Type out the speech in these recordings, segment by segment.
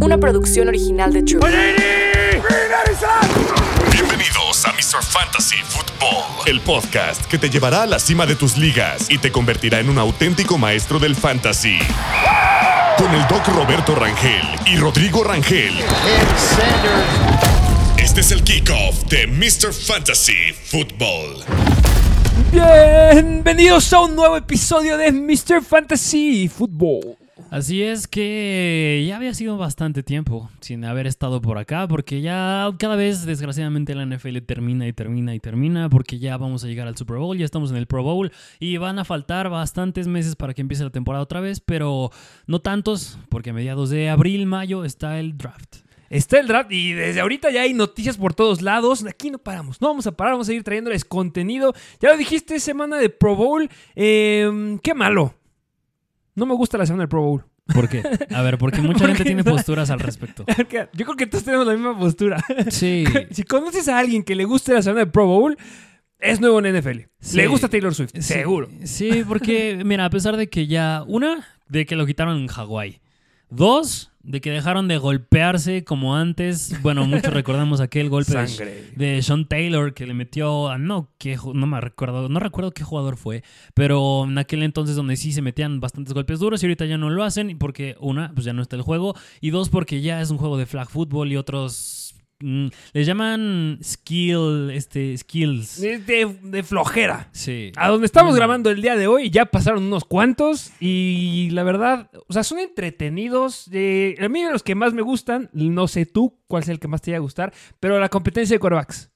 Una producción original de True. Bienvenidos a Mr. Fantasy Football, el podcast que te llevará a la cima de tus ligas y te convertirá en un auténtico maestro del fantasy. Con el Doc Roberto Rangel y Rodrigo Rangel. Este es el kickoff de Mr. Fantasy Football. Bienvenidos a un nuevo episodio de Mr. Fantasy Football. Así es que ya había sido bastante tiempo sin haber estado por acá, porque ya cada vez desgraciadamente la NFL termina y termina y termina, porque ya vamos a llegar al Super Bowl, ya estamos en el Pro Bowl y van a faltar bastantes meses para que empiece la temporada otra vez, pero no tantos, porque a mediados de abril, mayo está el draft. Está el draft y desde ahorita ya hay noticias por todos lados. Aquí no paramos, no vamos a parar, vamos a seguir trayéndoles contenido. Ya lo dijiste, semana de Pro Bowl. Eh, qué malo. No me gusta la semana del Pro Bowl. ¿Por qué? A ver, porque mucha gente tiene posturas al respecto. Yo creo que todos tenemos la misma postura. Sí. Si conoces a alguien que le guste la semana del Pro Bowl, es nuevo en NFL. Sí. Le gusta Taylor Swift, Sí, seguro. Sí, porque, mira, a pesar de que ya. Una, de que lo quitaron en Hawái. Dos, de que dejaron de golpearse como antes. Bueno, muchos recordamos aquel golpe de, Sangre. de Sean Taylor que le metió a. No, que, no me recuerdo. No recuerdo qué jugador fue. Pero en aquel entonces donde sí se metían bastantes golpes duros y ahorita ya no lo hacen. Porque, una, pues ya no está el juego. Y dos, porque ya es un juego de flag football y otros. Mm, les llaman skill. Este, skills. De, de- de flojera. Sí. A donde estamos Mm. grabando el día de hoy ya pasaron unos cuantos y la verdad, o sea, son entretenidos. eh, a mí de los que más me gustan, no sé tú cuál es el que más te vaya a gustar, pero la competencia de corebacks.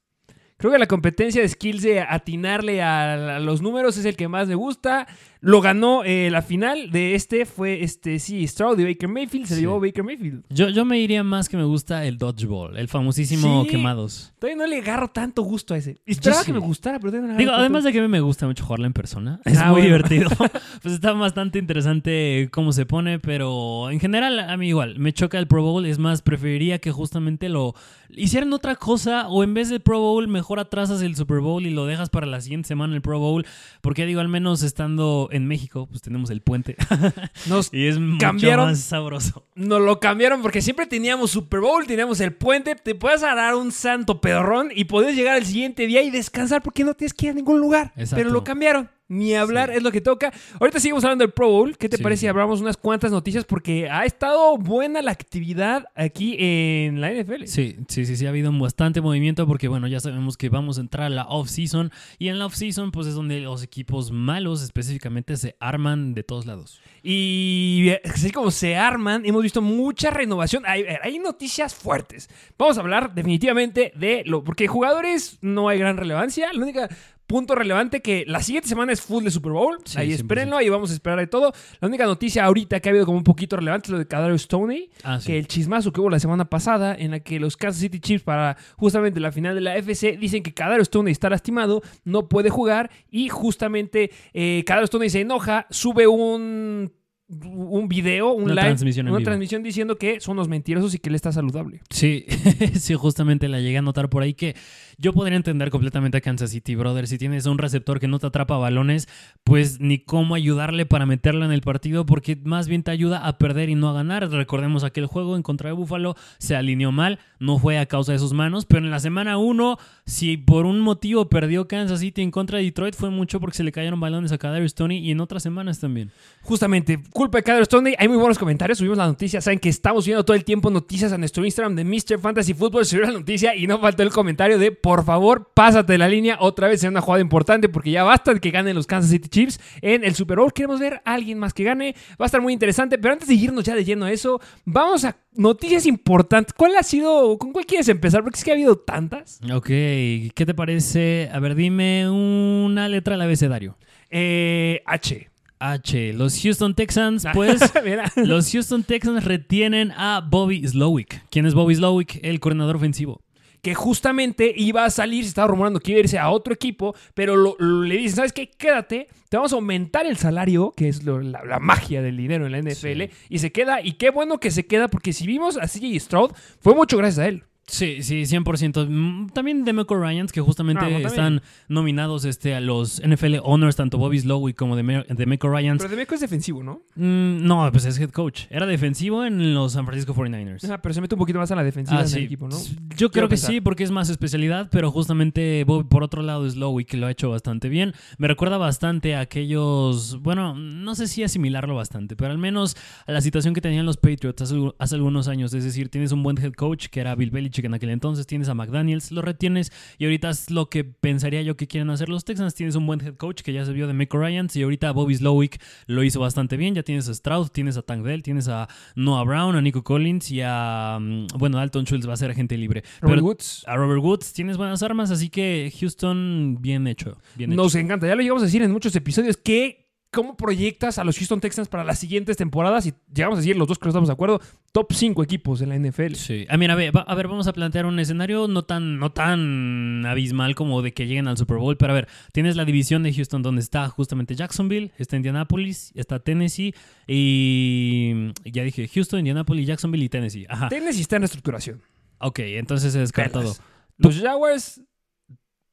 Creo que la competencia de skills de atinarle a, a los números es el que más me gusta. Lo ganó eh, la final de este, fue este, sí, Stroud y Baker Mayfield, se Sí. llevó Baker Mayfield. Yo, yo me iría más que me gusta el dodgeball, el famosísimo Sí. quemados. Todavía no le agarro tanto gusto a ese. Esperaba sí. que me gustara, pero no Digo, además de que a mí me gusta mucho jugarla en persona, es Ah, muy bueno. divertido. pues está bastante interesante cómo se pone, pero en general a mí igual, me choca el Pro Bowl, es más, preferiría que justamente lo hicieran otra cosa o en vez del Pro Bowl mejor atrasas el Super Bowl y lo dejas para la siguiente semana el Pro Bowl, porque digo, al menos estando en México, pues tenemos el puente Nos y es mucho más sabroso. Nos lo cambiaron porque siempre teníamos Super Bowl, teníamos el puente, te puedes dar un santo pedorrón y podés llegar al siguiente día y descansar porque no tienes que ir a ningún lugar. Exacto. Pero lo cambiaron. Ni hablar Sí. es lo que toca. Ahorita seguimos hablando del Pro Bowl. ¿Qué te Sí. parece si hablamos unas cuantas noticias? Porque ha estado buena la actividad aquí en la NFL. Sí, sí, sí, sí, ha habido bastante movimiento porque, bueno, ya sabemos que vamos a entrar a la off-season y en la off-season, pues es donde los equipos malos específicamente se arman de todos lados. Y así como se arman, hemos visto mucha renovación. Hay, hay noticias fuertes. Vamos a hablar definitivamente de lo. Porque jugadores no hay gran relevancia. La única punto relevante que la siguiente semana es full de Super Bowl. Sí, ahí 100%. espérenlo, ahí vamos a esperar de todo. La única noticia ahorita que ha habido como un poquito relevante es lo de Kadarius Stoney. Ah, sí. Que el chismazo que hubo la semana pasada en la que los Kansas City Chiefs para justamente la final de la FC dicen que Kadarius Stoney está lastimado, no puede jugar y justamente eh, Kadarius Stoney se enoja, sube un un video, un Una live, transmisión en una vivo. transmisión diciendo que son los mentirosos y que él está saludable. Sí, sí, justamente la llegué a notar por ahí que yo podría entender completamente a Kansas City, brother. Si tienes un receptor que no te atrapa balones, pues ni cómo ayudarle para meterla en el partido, porque más bien te ayuda a perder y no a ganar. Recordemos aquel juego en contra de Buffalo, se alineó mal, no fue a causa de sus manos, pero en la semana 1, si por un motivo perdió Kansas City en contra de Detroit, fue mucho porque se le cayeron balones a Kadarius Tony y en otras semanas también. Justamente, culpa de Kadarius Stoney. Hay muy buenos comentarios. Subimos la noticia. Saben que estamos viendo todo el tiempo noticias a nuestro Instagram de Mr. Fantasy Football. Subió la noticia y no faltó el comentario de por favor, pásate de la línea otra vez en una jugada importante porque ya basta de que ganen los Kansas City Chiefs en el Super Bowl. Queremos ver a alguien más que gane. Va a estar muy interesante. Pero antes de irnos ya de lleno a eso, vamos a noticias importantes. ¿Cuál ha sido? ¿Con cuál quieres empezar? Porque es que ha habido tantas. Ok, ¿qué te parece? A ver, dime una letra del abecedario. Eh, H. H. Los Houston Texans, pues, Mira. los Houston Texans retienen a Bobby Slowick. ¿Quién es Bobby Slowick? El coordinador ofensivo. Que justamente iba a salir, se estaba rumorando que iba a irse a otro equipo, pero lo- lo- le dicen, ¿sabes qué? Quédate, te vamos a aumentar el salario, que es lo- la, la magia del dinero en la NFL, y se queda, y qué bueno que se queda, porque si vimos a CJ Stroud, fue mucho gracias a él. Sí, sí, 100%. Mm, También Demeco Ryans, que justamente Ah, están nominados este, a los NFL Honors, tanto Bobby Slowick como Deme- Demeco Ryans. Pero Demeco es defensivo, ¿no? Mm, no, pues es head coach. Era defensivo en los San Francisco 49ers. Ajá, pero se mete un poquito más a la defensiva Ah, en sí. el equipo, ¿no? Yo creo que pensar. sí, porque es más especialidad, pero justamente Bobby, por otro lado, es Lowy, que lo ha hecho bastante bien. Me recuerda bastante a aquellos, bueno, no sé si asimilarlo bastante, pero al menos a la situación que tenían los Patriots hace, hace algunos años. Es decir, tienes un buen head coach, que era Bill Belichick en aquel entonces, tienes a McDaniels, lo retienes, y ahorita es lo que pensaría yo que quieren hacer los Texans. Tienes un buen head coach, que ya se vio de Michael Ryans, y ahorita Bobby Slowick lo hizo bastante bien. Ya tienes a Stroud, tienes a Tank Dell, tienes a Noah Brown, a Nico Collins y a, mm, bueno, Dalton Schultz va a ser agente libre. Robert Pero- Woods. a Robert Woods tienes buenas armas, así que Houston, bien hecho. Bien hecho. Nos encanta. Ya lo llegamos a decir en muchos episodios que cómo proyectas a los Houston Texans para las siguientes temporadas y llegamos a decir los dos que no estamos de acuerdo, top 5 equipos en la NFL. Sí. Ah, mira, a ver, a ver, vamos a plantear un escenario no tan, no tan abismal como de que lleguen al Super Bowl, pero a ver, tienes la división de Houston donde está justamente Jacksonville, está Indianapolis, está Tennessee y ya dije Houston, Indianapolis, Jacksonville y Tennessee. Ajá. Tennessee está en reestructuración. Ok, entonces se descartado. Los Jaguars,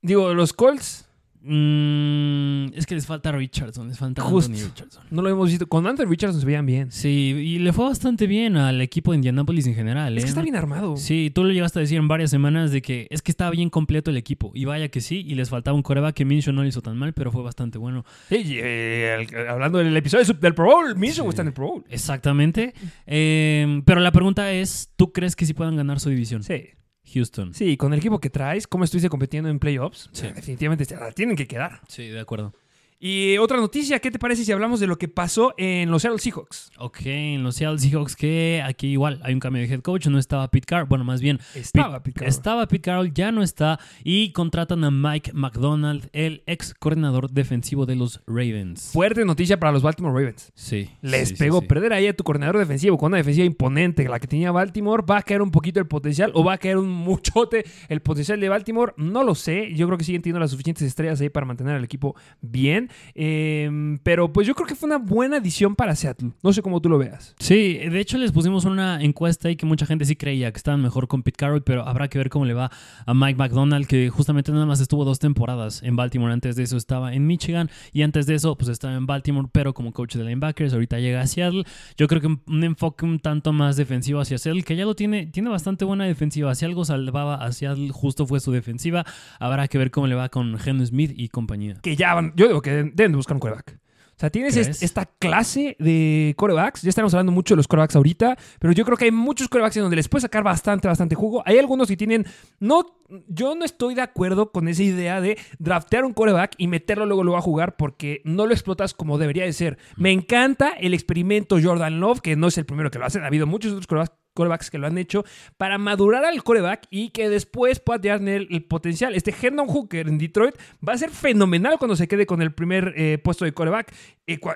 digo, los Colts, Mm, es que les falta Richardson, les falta Justo. Anthony Richardson. no lo hemos visto. Con Anthony Richardson se veían bien. Sí, y le fue bastante bien al equipo de Indianapolis en general. Es ¿eh? que está bien armado. Sí, tú lo llegaste a decir en varias semanas de que es que estaba bien completo el equipo. Y vaya que sí, y les faltaba un coreback que Minshew no le hizo tan mal, pero fue bastante bueno. Sí, y, eh, el- hablando del episodio del Pro Bowl, Minshew Sí. está en el Pro Bowl. Exactamente. Eh, pero la pregunta es, ¿tú crees que sí puedan ganar su división? Sí. Houston. Sí, con el equipo que traes, cómo estuviste compitiendo en playoffs, Sí. definitivamente se la tienen que quedar. Sí, de acuerdo. Y otra noticia, ¿qué te parece si hablamos de lo que pasó en los Seattle Seahawks? Ok, en los Seattle Seahawks que aquí igual hay un cambio de head coach, no estaba Pete Carroll, bueno, más bien Estaba Pete- Pete Carroll. Estaba Pete Carroll, ya no está y contratan a Mike McDonald, el ex coordinador defensivo de los Ravens. Fuerte noticia para los Baltimore Ravens. Sí. Les sí, sí, pegó sí. perder ahí a tu coordinador defensivo con una defensiva imponente, la que tenía Baltimore. ¿Va a caer un poquito el potencial o va a caer un muchote el potencial de Baltimore? No lo sé. Yo creo que siguen teniendo las suficientes estrellas ahí para mantener al equipo bien. Eh, pero pues yo creo que fue una buena adición para Seattle. No sé cómo tú lo veas. Sí, de hecho les pusimos una encuesta y que mucha gente sí creía que estaban mejor con Pete Carroll, pero habrá que ver cómo le va a Mike McDonald, que justamente nada más estuvo dos temporadas en Baltimore. Antes de eso estaba en Michigan y antes de eso pues estaba en Baltimore, pero como coach de linebackers. Ahorita llega a Seattle. Yo creo que un, enfoque un tanto más defensivo hacia Seattle, que ya lo tiene, tiene bastante buena defensiva. Si algo salvaba a Seattle, justo fue su defensiva. Habrá que ver cómo le va con Geno Smith y compañía. Que ya van, yo digo que deben deben de buscar un coreback. O sea, tienes esta clase de corebacks. Ya estamos hablando mucho de los corebacks ahorita, pero yo creo que hay muchos corebacks en donde les puedes sacar bastante, bastante jugo. Hay algunos que tienen. No, yo no estoy de acuerdo con esa idea de draftear un coreback y meterlo luego, luego a jugar porque no lo explotas como debería de ser. Me encanta el experimento Jordan Love, que no es el primero que lo hacen. Ha habido muchos otros corebacks corebacks que lo han hecho para madurar al coreback y que después pueda tener el, el potencial. Este Hendon Hooker en Detroit va a ser fenomenal cuando se quede con el primer eh, puesto de coreback.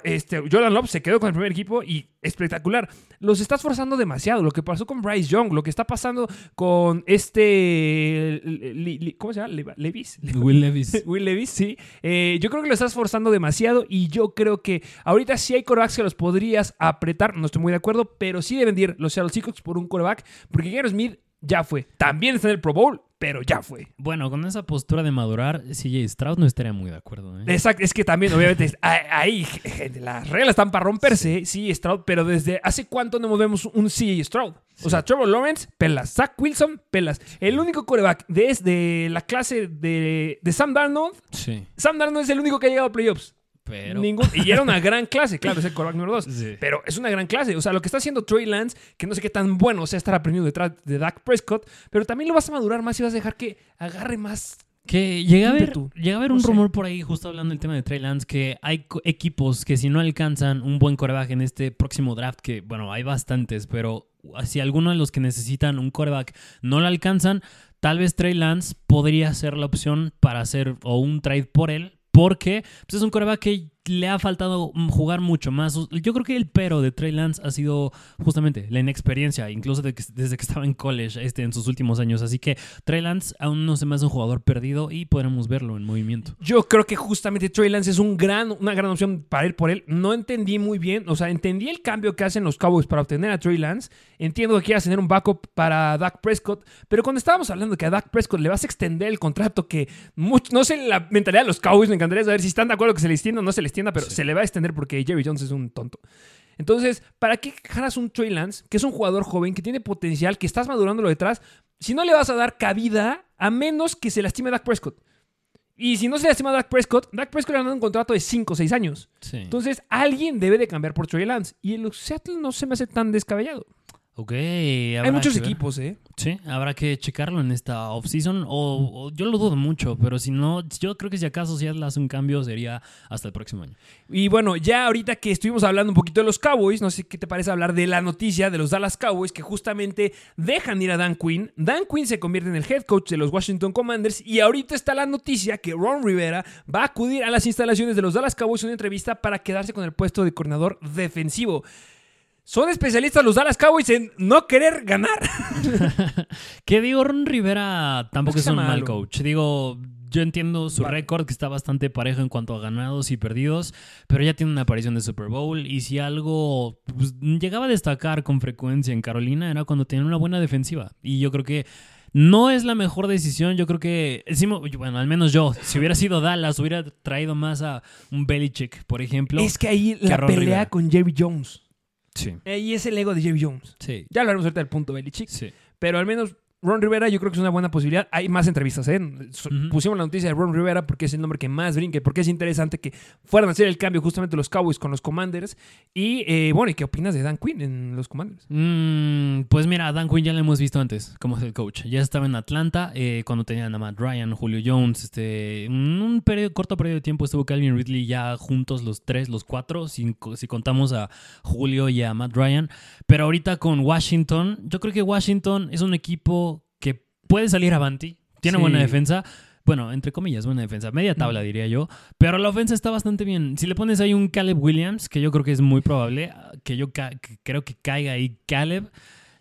Este, Jordan Love se quedó con el primer equipo y espectacular. Los estás forzando demasiado. Lo que pasó con Bryce Young, lo que está pasando con este... ¿Cómo se llama? Le- Levis. Will Levis. Will Levis, sí. Eh, yo creo que lo estás forzando demasiado y yo creo que ahorita sí hay corebacks que los podrías apretar. No estoy muy de acuerdo, pero sí deben de ir los Seattle Seahawks por un coreback porque Gary Smith ya fue. También está en el Pro Bowl, pero ya fue. Bueno, con esa postura de madurar, CJ Stroud no estaría muy de acuerdo. ¿eh? Exacto, es que también, obviamente, ahí, gente, las reglas están para romperse, sí, Stroud, pero desde hace cuánto no vemos un CJ Stroud. O sea, Trevor Lawrence, pelas. Zach Wilson, pelas. El único coreback desde la clase de, de Sam Darnold, Sí. Sam Darnold es el único que ha llegado a playoffs. Pero. Ningún- y era una gran clase, claro, es el coreback número dos. Sí. Pero es una gran clase. O sea, lo que está haciendo Trey Lance, que no sé qué tan bueno sea estar aprendiendo detrás de Dak Prescott, pero también lo vas a madurar más y vas a dejar que agarre más. Que llega a ímpetu. llega a haber No un sé. rumor por ahí, justo hablando del tema de Trey Lance, que hay equipos que si no alcanzan un buen coreback en este próximo draft, que bueno, hay bastantes, pero si alguno de los que necesitan un coreback no lo alcanzan, tal vez Trey Lance podría ser la opción para hacer o un trade por él, porque pues, es un coreback que le ha faltado jugar mucho más. Yo creo que el pero de Trey Lance ha sido justamente la inexperiencia, incluso desde que estaba en college este, en sus últimos años. Así que Trey Lance aún no se me hace un jugador perdido y podremos verlo en movimiento. Yo creo que justamente Trey Lance es un gran, una gran opción para ir por él. No entendí muy bien, o sea, entendí el cambio que hacen los Cowboys para obtener a Trey Lance. Entiendo que quieras tener un backup para Dak Prescott, pero cuando estábamos hablando que a Dak Prescott le vas a extender el contrato que no sé la mentalidad de los Cowboys, me encantaría saber si están de acuerdo que se le extienda o no se le extienda, pero se le va a extender porque Jerry Jones es un tonto. Entonces, ¿para qué jalas un Trey Lance, que es un jugador joven, que tiene potencial, que estás madurándolo detrás, si no le vas a dar cabida a menos que se lastime Dak Prescott? Y si no se lastima Dak Prescott, Dak Prescott ha dado un contrato de 5 o 6 años. Entonces, alguien debe de cambiar por Trey Lance. Y el Seattle no se me hace tan descabellado. Ok. Hay muchos equipos, ¿eh? Sí, habrá que checarlo en esta offseason. O, o yo lo dudo mucho, pero si no, yo creo que si acaso si hace un cambio sería hasta el próximo año. Y bueno, ya ahorita que estuvimos hablando un poquito de los Cowboys, no sé qué te parece hablar de la noticia de los Dallas Cowboys que justamente dejan ir a Dan Quinn. Dan Quinn se convierte en el head coach de los Washington Commanders y ahorita está la noticia que Ron Rivera va a acudir a las instalaciones de los Dallas Cowboys en una entrevista para quedarse con el puesto de coordinador defensivo. Son especialistas los Dallas Cowboys en no querer ganar. que digo, Ron Rivera tampoco es, un mal coach. Digo, yo entiendo su récord, que está bastante parejo en cuanto a ganados y perdidos, pero ya tiene una aparición de Super Bowl. Y si algo pues, llegaba a destacar con frecuencia en Carolina era cuando tenía una buena defensiva. Y yo creo que no es la mejor decisión. Yo creo que, bueno, al menos yo, si hubiera sido Dallas, hubiera traído más a un Belichick, por ejemplo. Es que ahí la pelea con Jerry Jones. Sí. y es el ego de Jerry Jones. Sí. Ya hablaremos ahorita del punto Belichick. Sí. Pero al menos Ron Rivera yo creo que es una buena posibilidad. Hay más entrevistas, ¿eh? Pusimos la noticia de Ron Rivera porque es el nombre que más brinque, porque es interesante que fueran a hacer el cambio justamente los Cowboys con los Commanders. Y eh, bueno, ¿y qué opinas de Dan Quinn en los Commanders? Mm, pues mira, Dan Quinn ya lo hemos visto antes como el coach. Ya estaba en Atlanta eh, cuando tenían a Matt Ryan, Julio Jones. Este, en un periodo, corto periodo de tiempo estuvo Calvin Ridley ya juntos los tres, los cuatro, si, si contamos a Julio y a Matt Ryan. Pero ahorita con Washington, yo creo que Washington es un equipo puede salir avanti, tiene buena defensa. Bueno, entre comillas, buena defensa. Media tabla, diría yo. Pero la ofensa está bastante bien. Si le pones ahí un Caleb Williams, que yo creo que es muy probable, que yo creo que caiga ahí Caleb.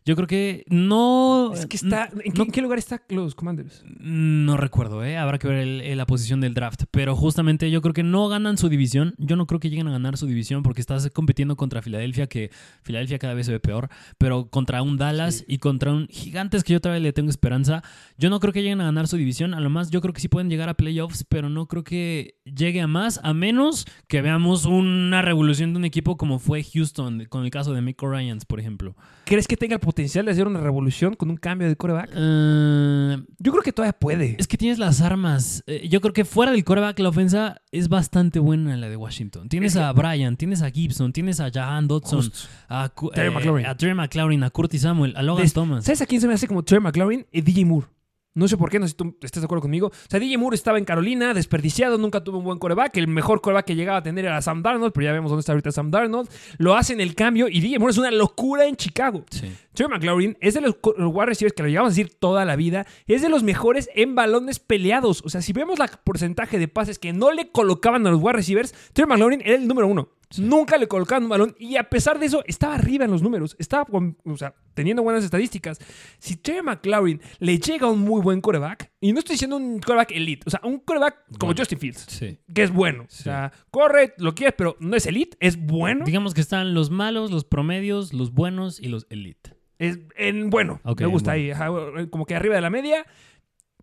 Yo creo que no. Es que está. ¿En qué, lugar están los Commanders? No recuerdo, ¿eh? Habrá que ver la posición del draft. Pero justamente yo creo que no ganan su división. Yo no creo que lleguen a ganar su división porque estás compitiendo contra Filadelfia, que Filadelfia cada vez se ve peor. Pero contra un Dallas y contra un Gigantes, que yo todavía le tengo esperanza. Yo no creo que lleguen a ganar su división. A lo más, yo creo que sí pueden llegar a playoffs, pero no creo que llegue a más, a menos que veamos una revolución de un equipo como fue Houston, con el caso de Mick Ryans, por ejemplo. ¿Crees que tenga el potencial de hacer una revolución con un cambio de coreback? Eh, yo creo que todavía puede. Es que tienes las armas. Eh, yo creo que fuera del coreback la ofensa es bastante buena la de Washington. Tienes a Brian, tienes a Gibson, tienes a Jahan Dodson, a, Terry eh, McLaurin. a Curtis Samuel, a Logan Thomas. ¿Sabes a quién se me hace como Terry McLaurin? Y DJ Moore. No sé por qué, no sé si tú estás de acuerdo conmigo. O sea, DJ Moore estaba en Carolina, desperdiciado, nunca tuvo un buen coreback. El mejor coreback que llegaba a tener era Sam Darnold, pero ya vemos dónde está ahorita Sam Darnold. Lo hacen el cambio y DJ Moore es una locura en Chicago. Sí. Trey McLaurin es de los, wide receivers que lo llevamos a decir toda la vida. Es de los mejores en balones peleados. O sea, si vemos el porcentaje de pases que no le colocaban a los wide receivers, Trey McLaurin era el número uno. Nunca le colocaban un balón y a pesar de eso estaba arriba en los números. Estaba o sea, teniendo buenas estadísticas. Si Terry McLaurin le llega un muy buen coreback, y no estoy diciendo un coreback elite, o sea, un coreback como Justin Fields, que es bueno. O sea, corre, lo quieres, pero no es elite, es bueno. Digamos que están los malos, los promedios, los buenos y los elite. Es en bueno. me gusta ahí, como que arriba de la media.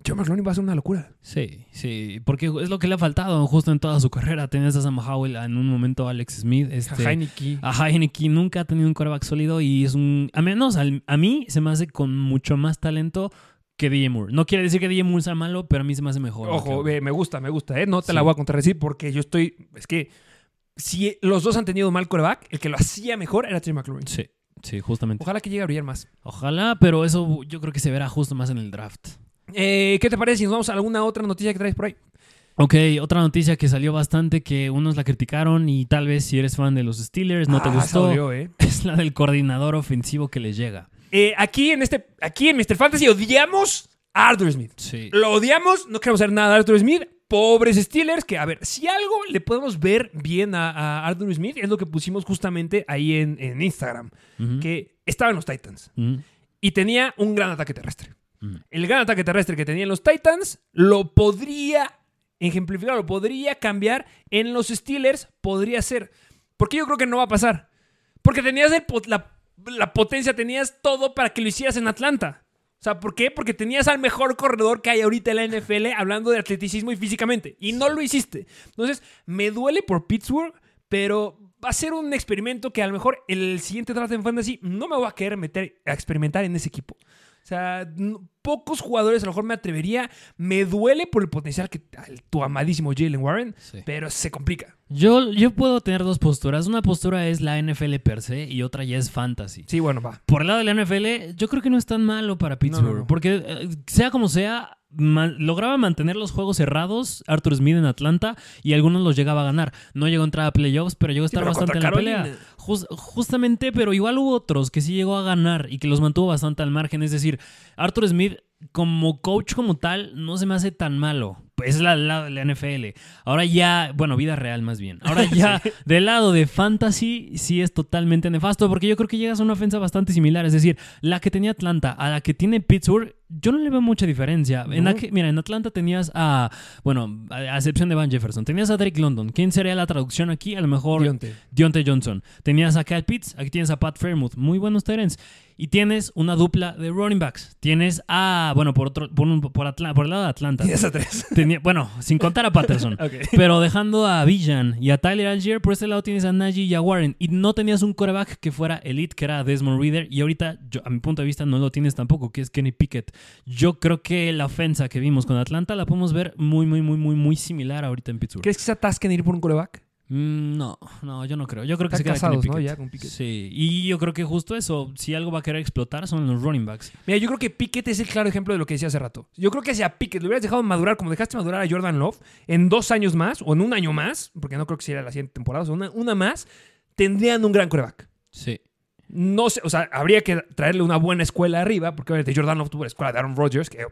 Joe McLaurin va a ser una locura. Sí, sí, porque es lo que le ha faltado justo en toda su carrera. Tenías a Sam Howell, en un momento Alex Smith. Este, a Heineke. A Heineke nunca ha tenido un quarterback sólido y es un... A menos a mí se me hace con mucho más talento que DJ Moore. No quiere decir que DJ Moore sea malo, pero a mí se me hace mejor. Ojo, me gusta, me gusta. ¿eh? No te la voy a contradecir porque yo estoy... Es que si los dos han tenido mal quarterback, el que lo hacía mejor era Trey McLaurin. Sí, sí, justamente. Ojalá que llegue a brillar más. Ojalá, pero eso yo creo que se verá justo más en el draft. Eh, ¿Qué te parece si nos vamos a alguna otra noticia que traes por ahí? Ok, otra noticia que salió bastante que unos la criticaron y tal vez si eres fan de los Steelers no te ah, gustó. ¿eh? Es la del coordinador ofensivo que les llega. Eh, aquí, en este, aquí en Mr. Fantasy odiamos a Arthur Smith. Sí. Lo odiamos, no queremos hacer nada de Arthur Smith pobres Steelers, que a ver, si algo le podemos ver bien a, a Arthur Smith, es lo que pusimos justamente ahí en, en Instagram, Ujú. que estaba en los Titans y tenía un gran ataque terrestre. El gran ataque terrestre que tenían los Titans lo podría ejemplificar, lo podría cambiar en los Steelers, podría ser. Porque yo creo que no va a pasar. Porque tenías la, potencia, tenías todo para que lo hicieras en Atlanta. O sea, ¿por qué? Porque tenías al mejor corredor que hay ahorita en la NFL hablando de atleticismo y físicamente. Y no lo hiciste. Entonces, me duele por Pittsburgh, pero va a ser un experimento que a lo mejor el siguiente draft en Fantasy no me voy a querer meter a experimentar en ese equipo. O sea, pocos jugadores a lo mejor me atrevería. Me duele por el potencial que tu amadísimo Jalen Warren, Sí. pero se complica. Yo, yo puedo tener dos posturas. Una postura es la NFL per se y otra ya es fantasy. Sí, bueno, va. Por el lado de la NFL, yo creo que no es tan malo para Pittsburgh. no, no. Porque, eh, sea como sea, lograba mantener los juegos cerrados Arthur Smith en Atlanta y algunos los llegaba a ganar. No llegó a entrar a playoffs, pero llegó a estar bastante en la pelea. Justamente, pero igual hubo otros que sí llegó a ganar y que los mantuvo bastante al margen. Es decir, Arthur Smith, como coach como tal, no se me hace tan malo. Pues es la, la, la NFL. Ahora ya, bueno, vida real más bien. Ahora ya, del lado de fantasy, sí es totalmente nefasto, porque yo creo que llegas a una ofensa bastante similar. Es decir, la que tenía Atlanta a la que tiene Pittsburgh, yo no le veo mucha diferencia. En aqu- mira, en Atlanta tenías a, bueno, a, excepción de Van Jefferson, tenías a Drake London. ¿Quién sería la traducción aquí? A lo mejor Dionte. Deontay Johnson. Tenías a Kyle Pitts, aquí tienes a Pat Fairmouth, muy buenos Terence. Y tienes una dupla de running backs. Tienes a, bueno, por otro, por, un- por, Atla- por el lado de Atlanta. Tienes a tres. Tenía- bueno, sin contar a Patterson. Pero dejando a Villan y a Tyler Algier, por este lado tienes a Najee y a Warren. Y no tenías un coreback que fuera elite, que era Desmond Reader. Y ahorita, yo, a mi punto de vista, no lo tienes tampoco, que es Kenny Pickett. Yo creo que la ofensa que vimos con Atlanta la podemos ver muy, muy, muy, muy, muy similar ahorita en Pittsburgh. ¿Crees que se atasquen ir por un coreback? Mm, no, no, yo no creo. Yo creo que se queda casados, Kenny ¿no? Ya con Pickett. Sí, y yo creo que justo eso, si algo va a querer explotar son los running backs. Mira, yo creo que Pickett es el claro ejemplo de lo que decía hace rato. Yo creo que si a Pickett lo hubieras dejado madurar como dejaste madurar a Jordan Love en dos años más o en un año más, porque no creo que sea la siguiente temporada, o sea, una, una más, tendrían un gran coreback. Sí. No sé, o sea, habría que traerle una buena escuela arriba, porque obviamente Jordan Love tuvo la escuela de Aaron Rodgers, que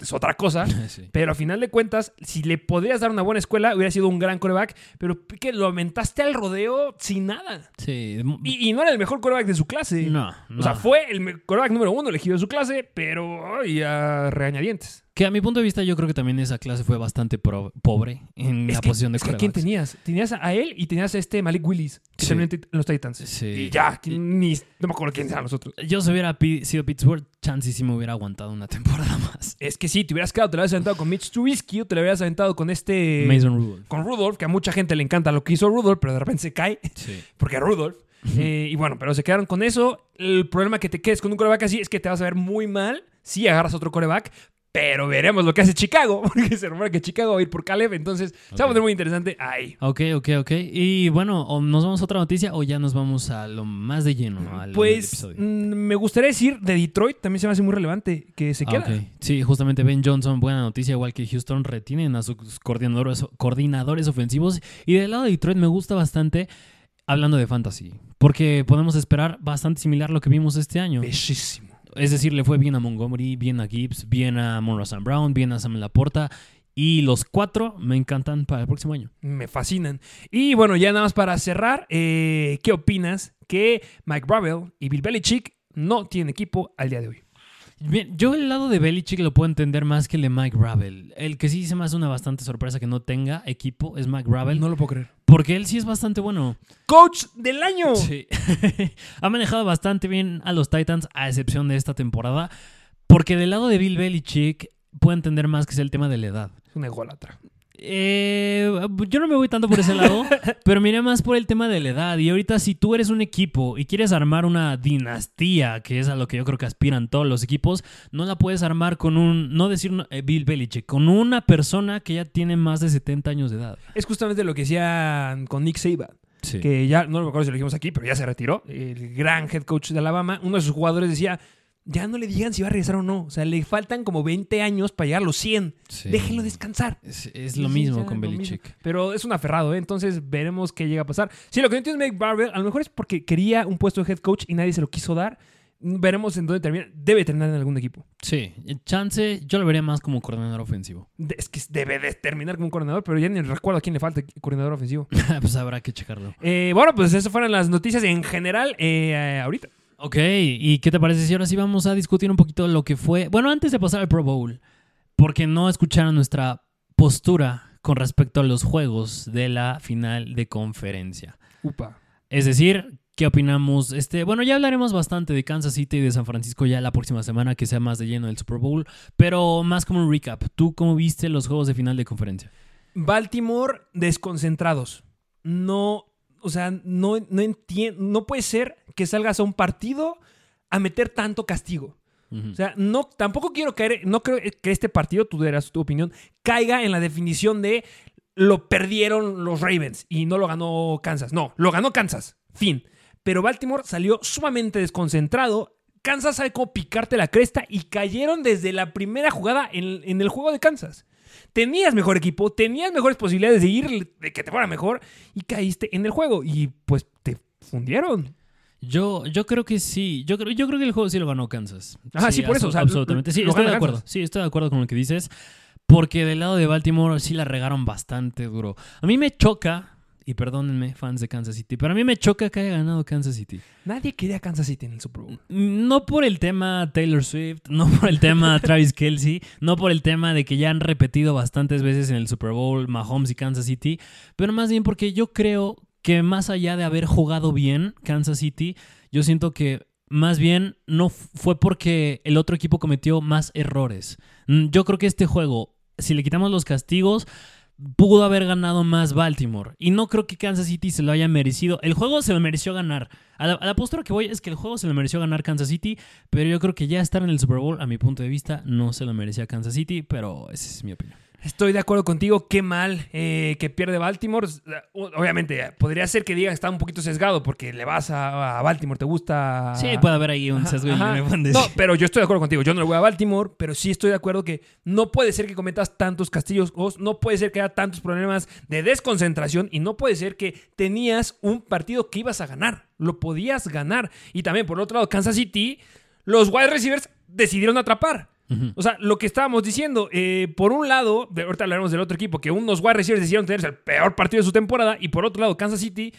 es otra cosa. sí. Pero a final de cuentas, si le podrías dar una buena escuela, hubiera sido un gran coreback. Pero Pickett lo aumentaste al rodeo sin nada. Sí. Y, y no era el mejor coreback de su clase. No, O sea, no. fue el quarterback número uno elegido de su clase, pero ay, a regañadientes. Que a mi punto de vista yo creo que también esa clase fue bastante pro- pobre en Es la que- posición de es que ¿a ¿Quién tenías? Tenías a él y tenías a este Malik Willis, que Sí. terminó en los Titans. Sí. Y ya, ni, no me acuerdo quién eran los otros. Yo si hubiera sido Pittsburgh, chance sí me hubiera aguantado una temporada más. Es que sí, te hubieras quedado, te lo hubieras aventado con Mitch Trubisky o te lo hubieras aventado con este... Mason Rudolph. Con Rudolph, que a mucha gente le encanta lo que hizo Rudolph, pero de repente se cae. Sí. porque Rudolph. Eh, y bueno, pero se quedaron con eso. El problema que te quedes con un coreback así es que te vas a ver muy mal si agarras otro coreback. Pero veremos lo que hace Chicago, porque se rumora que Chicago va a ir por Caleb. Entonces, se va a poner muy interesante ahí. Ok, ok, ok. Y bueno, o nos vamos a otra noticia o ya nos vamos a lo más de lleno. al Pues episodio. mm, me gustaría decir de Detroit, también se me hace muy relevante que se Ah, queda. ok. Sí, justamente Ben Johnson, buena noticia, igual que Houston retienen a sus coordinadores, coordinadores ofensivos. Y del lado de Detroit me gusta bastante, hablando de fantasy, porque podemos esperar bastante similar a lo que vimos este año. Bellísimo. Es decir, le fue bien a Montgomery, bien a Gibbs, bien a Monroe Sam Brown, bien a Sam Laporta. Y los cuatro me encantan para el próximo año. Me fascinan. Y bueno, ya nada más para cerrar, eh, ¿qué opinas que Mike Bravel y Bill Belichick no tienen equipo al día de hoy? Bien, yo el lado de Belichick lo puedo entender más que el de Mike Bravel. El que sí se me hace una bastante sorpresa que no tenga equipo es Mike Bravel. No lo puedo creer. Porque él sí es bastante bueno. ¡Coach del año! Sí. ha manejado bastante bien a los Titans, a excepción de esta temporada. Porque del lado de Bill Belichick, puedo entender más que es el tema de la edad. Es una ególatra. Eh, yo no me voy tanto por ese lado, pero miré más por el tema de la edad. Y ahorita, si tú eres un equipo y quieres armar una dinastía, que es a lo que yo creo que aspiran todos los equipos, no la puedes armar con un, no decir eh, Bill Belichick, con una persona que ya tiene más de 70 años de edad. Es justamente lo que decían con Nick Saban, Sí. que ya, no me acuerdo si lo dijimos aquí, pero ya se retiró, el gran head coach de Alabama. Uno de sus jugadores decía, ya no le digan si va a regresar o no. O sea, le faltan como 20 años para llegar a los 100. Déjenlo descansar. Es, es lo Sí, mismo con Belichick. mismo. Pero es un aferrado, ¿eh? Entonces veremos qué llega a pasar. Sí, lo que no entiendo es Mike Barber, a lo mejor es porque quería un puesto de head coach y nadie se lo quiso dar. Veremos en dónde termina. Debe terminar en algún equipo. Sí, chance, yo lo vería más como coordinador ofensivo. De- es que debe de terminar como un coordinador, pero ya ni recuerdo a quién le falta coordinador ofensivo. pues habrá que checarlo. Eh, bueno, pues esas fueron las noticias en general eh, ahorita. Ok, ¿y qué te parece si ahora sí vamos a discutir un poquito lo que fue? Bueno, antes de pasar al Pro Bowl, porque no escucharon nuestra postura con respecto a los juegos de la final de conferencia. Upa. Es decir, ¿qué opinamos? Este, bueno, ya hablaremos bastante de Kansas City y de San Francisco ya la próxima semana, que sea más de lleno del Super Bowl, pero más como un recap. ¿Tú cómo viste los juegos de final de conferencia? Baltimore desconcentrados. No, o sea, no, no entiendo. No puede ser que salgas a un partido a meter tanto castigo. O sea, no, tampoco quiero caer, no creo que este partido, tú darás tu opinión, caiga en la definición de lo perdieron los Ravens y no lo ganó Kansas. No, lo ganó Kansas. Fin. Pero Baltimore salió sumamente desconcentrado. Kansas sabe cómo picarte la cresta y cayeron desde la primera jugada en, en el juego de Kansas. Tenías mejor equipo, tenías mejores posibilidades de ir, de que te fuera mejor y caíste en el juego y pues te fundieron. Yo, yo creo que sí. Yo creo, yo creo que el juego sí lo ganó Kansas. Ajá, sí, por eso, abso- o sea, absolutamente. Sí, estoy de acuerdo. Kansas. Sí, estoy de acuerdo con lo que dices. Porque del lado de Baltimore sí la regaron bastante duro. A mí me choca, y perdónenme, fans de Kansas City, pero a mí me choca que haya ganado Kansas City. Nadie quería Kansas City en el Super Bowl. No por el tema Taylor Swift, no por el tema Travis Kelsey, no por el tema de que ya han repetido bastantes veces en el Super Bowl Mahomes y Kansas City, pero más bien porque yo creo que más allá de haber jugado bien Kansas City, yo siento que más bien no fue porque el otro equipo cometió más errores. Mm, Yo creo que este juego, si le quitamos los castigos, pudo haber ganado más Baltimore. Y no creo que Kansas City se lo haya merecido. El juego se lo mereció ganar. A la, la postura que voy es que el juego se lo mereció ganar Kansas City, pero yo creo que ya estar en el Super Bowl, a mi punto de vista, no se lo merecía Kansas City, pero esa es mi opinión. Estoy de acuerdo contigo, qué mal eh, que pierde Baltimore. Obviamente, podría ser que digan que está un poquito sesgado porque le vas a, a Baltimore, te gusta. Sí, puede haber ahí un Ajá, sesgo ajá. No, pero yo estoy de acuerdo contigo. Yo no le voy a Baltimore, pero sí estoy de acuerdo que no puede ser que cometas tantos castillos, no puede ser que haya tantos problemas de desconcentración y no puede ser que tenías un partido que ibas a ganar. Lo podías ganar. Y también, por otro lado, Kansas City, los wide receivers decidieron atrapar. O sea, lo que estábamos diciendo, eh, por un lado, de- ahorita hablaremos del otro equipo, que unos wide receivers decidieron tener el peor partido de su temporada, y por otro lado, Kansas City,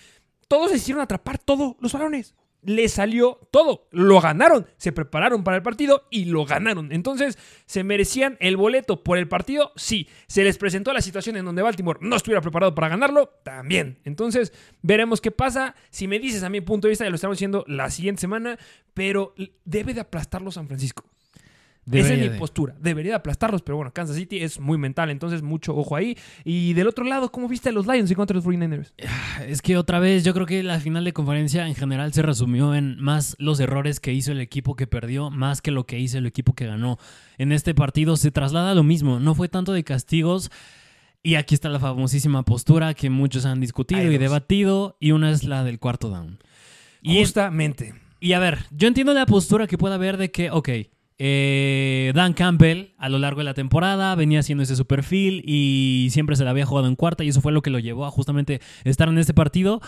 todos decidieron atrapar todos los balones. Le salió todo. Lo ganaron. Se prepararon para el partido y lo ganaron. Entonces, ¿se merecían el boleto por el partido? Sí. ¿Se les presentó la situación en donde Baltimore no estuviera preparado para ganarlo? También. Entonces, veremos qué pasa. Si me dices a mi punto de vista, ya lo estamos diciendo la siguiente semana, pero debe de aplastarlo San Francisco. Esa es mi postura. Debería de aplastarlos, pero bueno, Kansas City es muy mental, entonces mucho ojo ahí. Y del otro lado, ¿cómo viste a los Lions en contra de los 49ers? Es que otra vez yo creo que la final de conferencia en general se resumió en más los errores que hizo el equipo que perdió, más que lo que hizo el equipo que ganó. En este partido se traslada lo mismo, no fue tanto de castigos. Y aquí está la famosísima postura que muchos han discutido y debatido, y una es la del cuarto down. Y, Justamente. y a ver, yo entiendo la postura que puede haber de que, ok, eh, Dan Campbell a lo largo de la temporada venía haciendo ese su perfil y siempre se la había jugado en cuarta y eso fue lo que lo llevó a justamente estar en este partido.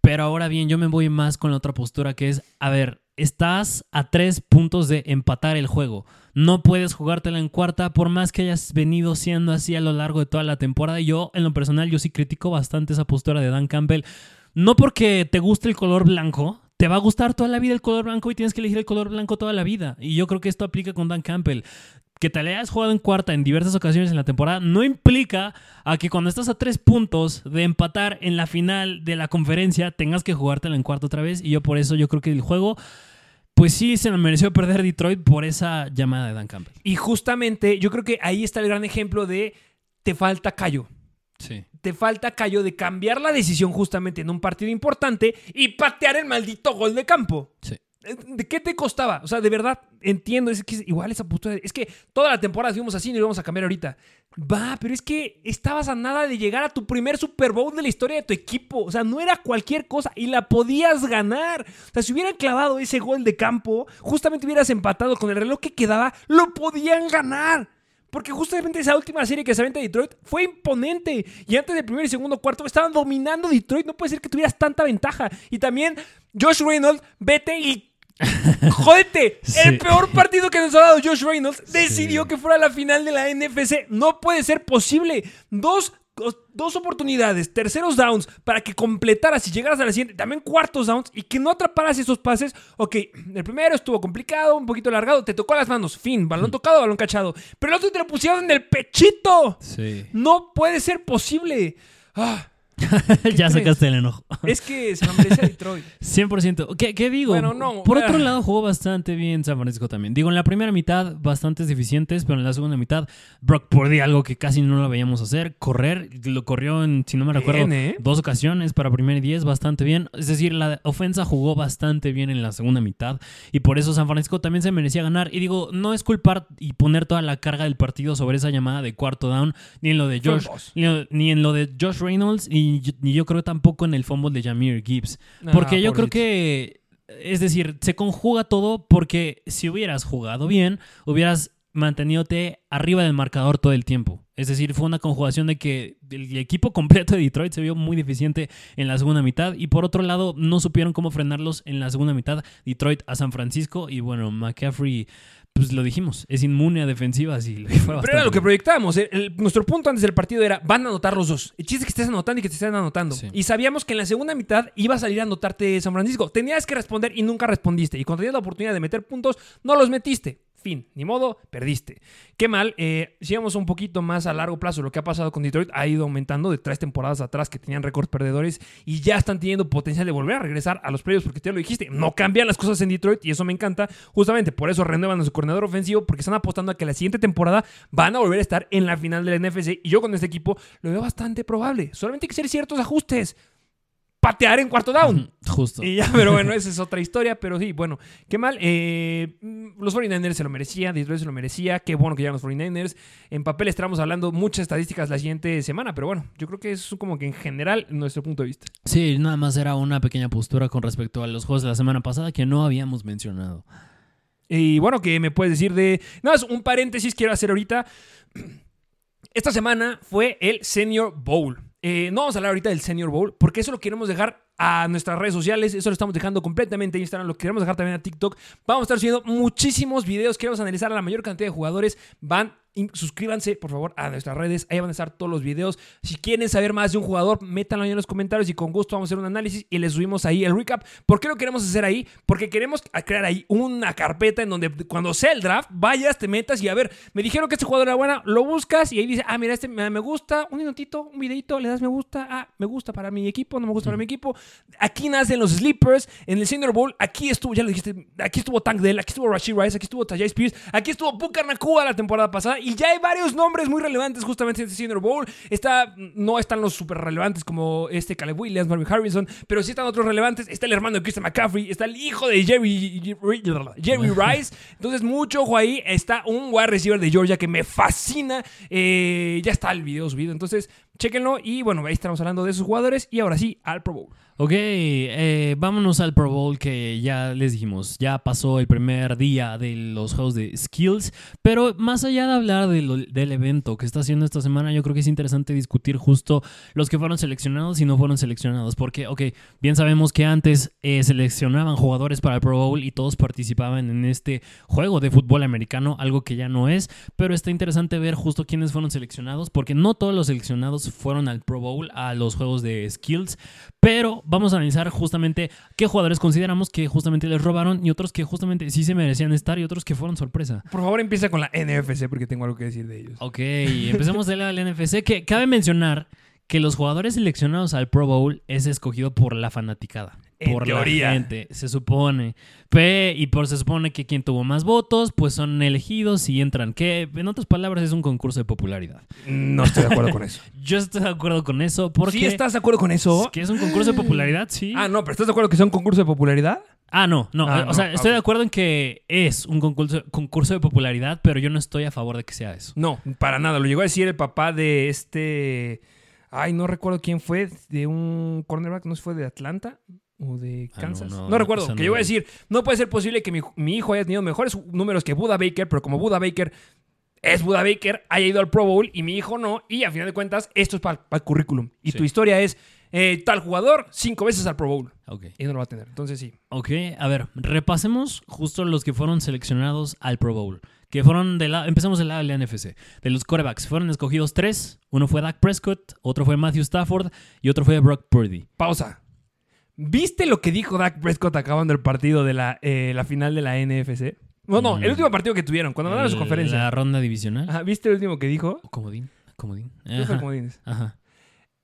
Pero ahora bien, yo me voy más con la otra postura que es, a ver, estás a tres puntos de empatar el juego. No puedes jugártela en cuarta por más que hayas venido siendo así a lo largo de toda la temporada. Yo, en lo personal, yo sí critico bastante esa postura de Dan Campbell. No porque te guste el color blanco, te va a gustar toda la vida el color blanco y tienes que elegir el color blanco toda la vida. Y yo creo que esto aplica con Dan Campbell. Que te le hayas jugado en cuarta en diversas ocasiones en la temporada no implica a que cuando estás a tres puntos de empatar en la final de la conferencia tengas que jugártela en cuarta otra vez. Y yo por eso yo creo que el juego, pues sí se lo mereció perder Detroit por esa llamada de Dan Campbell. Y justamente yo creo que ahí está el gran ejemplo de te falta callo. Sí. Te falta callo de cambiar la decisión justamente en un partido importante y patear el maldito gol de campo. Sí. Eh, ¿De qué te costaba? O sea, de verdad, entiendo. Es que igual esa postura. Es que toda la temporada fuimos así y lo vamos a cambiar ahorita. Va, pero es que estabas a nada de llegar a tu primer Super Bowl de la historia de tu equipo. O sea, no era cualquier cosa y la podías ganar. O sea, si hubieran clavado ese gol de campo, justamente hubieras empatado con el reloj que quedaba, lo podían ganar. Porque justamente esa última serie que se aventa Detroit fue imponente. Y antes del primer y segundo cuarto estaban dominando Detroit. No puede ser que tuvieras tanta ventaja. Y también Josh Reynolds, vete y ¡Jódete! Sí. El peor partido que nos ha dado Josh Reynolds decidió que fuera la final de la NFC. No puede ser posible. Dos, dos oportunidades, terceros downs, para que completaras y llegaras a la siguiente. También cuartos downs y que no atraparas esos pases. Ok, el primero estuvo complicado, un poquito alargado, te tocó las manos. Fin, balón tocado, balón cachado. Pero el otro te lo pusieron en el pechito. Sí. No puede ser posible. Ah, ya sacaste el enojo. es que se lo merece Detroit. 100%. ¿Qué, qué digo? Bueno, no, Por otro lado, jugó bastante bien San Francisco también. Digo, en la primera mitad, bastantes deficientes, pero en la segunda mitad, Brock Purdy, algo que casi no lo veíamos hacer, correr. Lo corrió en, si no me recuerdo, ¿eh? dos ocasiones para primer y diez, bastante bien. Es decir, la ofensa jugó bastante bien en la segunda mitad y por eso San Francisco también se merecía ganar. Y digo, no es culpar y poner toda la carga del partido sobre esa llamada de cuarto down, ni en lo de Josh, ni, ni en lo de Josh Reynolds, ni, ni yo creo tampoco en el fumble de Jameer Gibbs. Ah, Porque yo creo que, es decir, se conjuga todo porque si hubieras jugado bien, hubieras mantenidote arriba del marcador todo el tiempo. Es decir, fue una conjugación de que el equipo completo de Detroit se vio muy deficiente en la segunda mitad y por otro lado no supieron cómo frenarlos en la segunda mitad Detroit a San Francisco y bueno, McCaffrey, pues lo dijimos, es inmune a defensivas y le fue Pero era lo que proyectábamos. El- el- nuestro punto antes del partido era, van a anotar los dos. El chiste es que estés anotando y que te estén anotando. Sí. Y sabíamos que en la segunda mitad iba a salir a anotarte San Francisco. Tenías que responder y nunca respondiste. Y cuando tenías la oportunidad de meter puntos, no los metiste. Fin, ni modo, perdiste. Qué mal. Eh, si vamos un poquito más a largo plazo, lo que ha pasado con Detroit ha ido aumentando de tres temporadas atrás que tenían récords perdedores y ya están teniendo potencial de volver a regresar a los playoffs porque te lo dijiste, no cambian las cosas en Detroit y eso me encanta. Justamente por eso renuevan a su coordinador ofensivo porque están apostando a que la siguiente temporada van a volver a estar en la final de la NFC y yo con este equipo lo veo bastante probable. Solamente hay que hacer ciertos ajustes. Patear en cuarto down. Justo. Y ya, pero bueno, esa es otra historia. Pero sí, bueno, qué mal. Eh, los 49ers se lo merecía, Detroit se lo merecía. Qué bueno que llegan los 49ers. En papel estaremos hablando muchas estadísticas la siguiente semana, pero bueno, yo creo que es como que en general nuestro punto de vista. Sí, nada más era una pequeña postura con respecto a los juegos de la semana pasada que no habíamos mencionado. Y bueno, ¿qué me puedes decir de...? Nada más un paréntesis quiero hacer ahorita. Esta semana fue el Senior Bowl. Eh, no vamos a hablar ahorita del Senior Bowl porque eso lo queremos dejar a nuestras redes sociales. Eso lo estamos dejando completamente en Instagram. Lo queremos dejar también a TikTok. Vamos a estar subiendo muchísimos videos. Queremos analizar a la mayor cantidad de jugadores. Van, suscríbanse por favor a nuestras redes. Ahí van a estar todos los videos. Si quieren saber más de un jugador, métanlo ahí en los comentarios y con gusto vamos a hacer un análisis y les subimos ahí el recap. ¿Por qué lo queremos hacer ahí? Porque queremos crear ahí una carpeta en donde cuando sea el draft, vayas, te metas y a ver, me dijeron que este jugador era buena, lo buscas y ahí dice, ah, mira, este me gusta, un minutito, un videito, le das me gusta, ah, me gusta para mi equipo, no me gusta para mi equipo. Aquí nacen los sleepers, en el Senior Bowl, aquí estuvo, ya lo dijiste, aquí estuvo Tank Dell, aquí estuvo Rashid Rice, aquí estuvo Tajay Spears, aquí estuvo Booker Nakua la temporada pasada y ya hay varios nombres muy relevantes justamente en este Senior Bowl. Está, no están los súper relevantes como este Caleb Williams, Marvin Harrison, pero sí están otros relevantes. Está el hermano de Christian McCaffrey, está el hijo de Jerry, Jerry Rice. Entonces, mucho ojo ahí. Está un wide receiver de Georgia que me fascina. Eh, ya está el video subido. Entonces, chéquenlo. Y bueno, ahí estamos hablando de esos jugadores. Y ahora sí, al Pro Bowl. Ok, eh, vámonos al Pro Bowl que ya les dijimos, ya pasó el primer día de los juegos de skills, pero más allá de hablar del evento que está haciendo esta semana, yo creo que es interesante discutir justo los que fueron seleccionados y no fueron seleccionados, porque, ok, bien sabemos que antes eh, seleccionaban jugadores para el Pro Bowl y todos participaban en este juego de fútbol americano, algo que ya no es, pero está interesante ver justo quiénes fueron seleccionados, porque no todos los seleccionados fueron al Pro Bowl, a los juegos de skills, pero vamos a analizar justamente qué jugadores consideramos que justamente les robaron y otros que justamente sí se merecían estar y otros que fueron sorpresa. Por favor, empieza con la NFC porque tengo algo que decir de ellos. Ok, empecemos de la NFC, que cabe mencionar que los jugadores seleccionados al Pro Bowl es escogido por la fanaticada. En por teoría. la gente, se supone. Y por se supone que quien tuvo más votos, pues son elegidos y entran. Que en otras palabras es un concurso de popularidad. No estoy de acuerdo con eso. Yo estoy de acuerdo con eso porque... ¿Sí estás de acuerdo con eso? Que es un concurso de popularidad, sí. Ah, no, pero ¿estás de acuerdo que sea un concurso de popularidad? Ah, no, no. Ah, o no, sea, estoy de acuerdo en que es un concurso, concurso de popularidad, pero yo no estoy a favor de que sea eso. No, para nada. Lo llegó a decir el papá de este. Ay, no recuerdo quién fue. De un cornerback, no fue de Atlanta o de Ah, no, Kansas. no, no, recuerdo. que no llegó a la- decir: No puede ser posible que mi, mi hijo haya tenido mejores números que Buda Baker, pero como Buda Baker es Buda Baker, haya ido al Pro Bowl y mi hijo no. Y a final de cuentas, esto es para el currículum. Y Sí. tu historia es. eh, tal jugador cinco veces al Pro Bowl. Ok. Y no lo va a tener. Entonces sí. Ok, a ver, repasemos justo los que fueron seleccionados al Pro Bowl. Que fueron de la. Empezamos del lado de la NFC. De los quarterbacks. Fueron escogidos tres. Uno fue Dak Prescott, otro fue Matthew Stafford y otro fue Brock Purdy. Pausa. ¿Viste lo que dijo Dak Prescott acabando el partido de la, eh, la final de la NFC? No, no, el Mm. último partido que tuvieron, cuando ganaron su conferencia. La ronda divisional. Ajá, ¿Viste el último que dijo? ¿O comodín? ¿Comodín? Ajá. como dices. Ajá.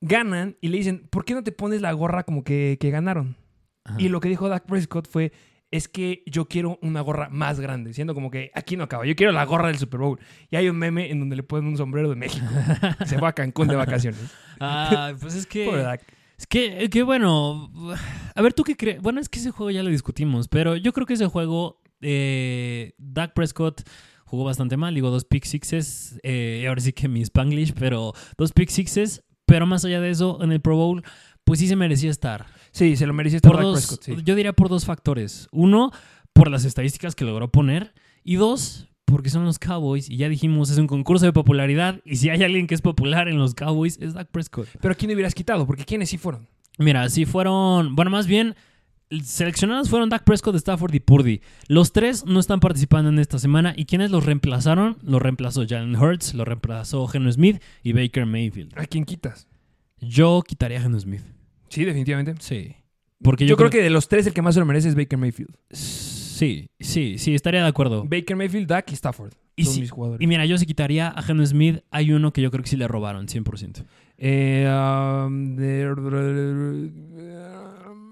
Ganan y le dicen, ¿por qué no te pones la gorra como que, que ganaron? Ajá. Y lo que dijo Dak Prescott fue, es que yo quiero una gorra más grande, siendo como que aquí no acaba, yo quiero la gorra del Super Bowl. Y hay un meme en donde le ponen un sombrero de México. Se fue a Cancún de vacaciones. Ah, pues es que. Pobre Dak. Es que, que bueno. A ver, ¿tú qué crees? Bueno, es que ese juego ya lo discutimos, pero yo creo que ese juego. Eh, Dak Prescott jugó bastante mal. Digo, dos pick sixes. eh, ahora sí que mi Spanglish, pero dos pick sixes. Pero más allá de eso, en el Pro Bowl, pues sí se merecía estar. Sí, se lo merecía estar Por dos, Prescott, sí. Yo diría por dos factores. Uno, por las estadísticas que logró poner. Y dos, porque son los Cowboys. Y ya dijimos, es un concurso de popularidad. Y si hay alguien que es popular en los Cowboys, es Dak Prescott. Pero ¿a quién hubieras quitado? Porque ¿quiénes sí fueron? Mira, sí fueron. Bueno, más bien. Seleccionados fueron Dak Prescott, Stafford y Purdy. Los tres no están participando en esta semana. ¿Y quiénes los reemplazaron? Los reemplazó Jalen Hurts, lo reemplazó Geno Smith y Baker Mayfield. ¿A quién quitas? Yo quitaría a Geno Smith. Sí, definitivamente. Sí. Porque Yo, creo, que de los tres el que más se lo merece es Baker Mayfield. Sí, sí, sí, estaría de acuerdo. Baker Mayfield, Dak y Stafford. Y son mis jugadores. Y mira, yo sí quitaría a Geno Smith. Hay uno que yo creo que sí le robaron, 100%. Eh, um, de-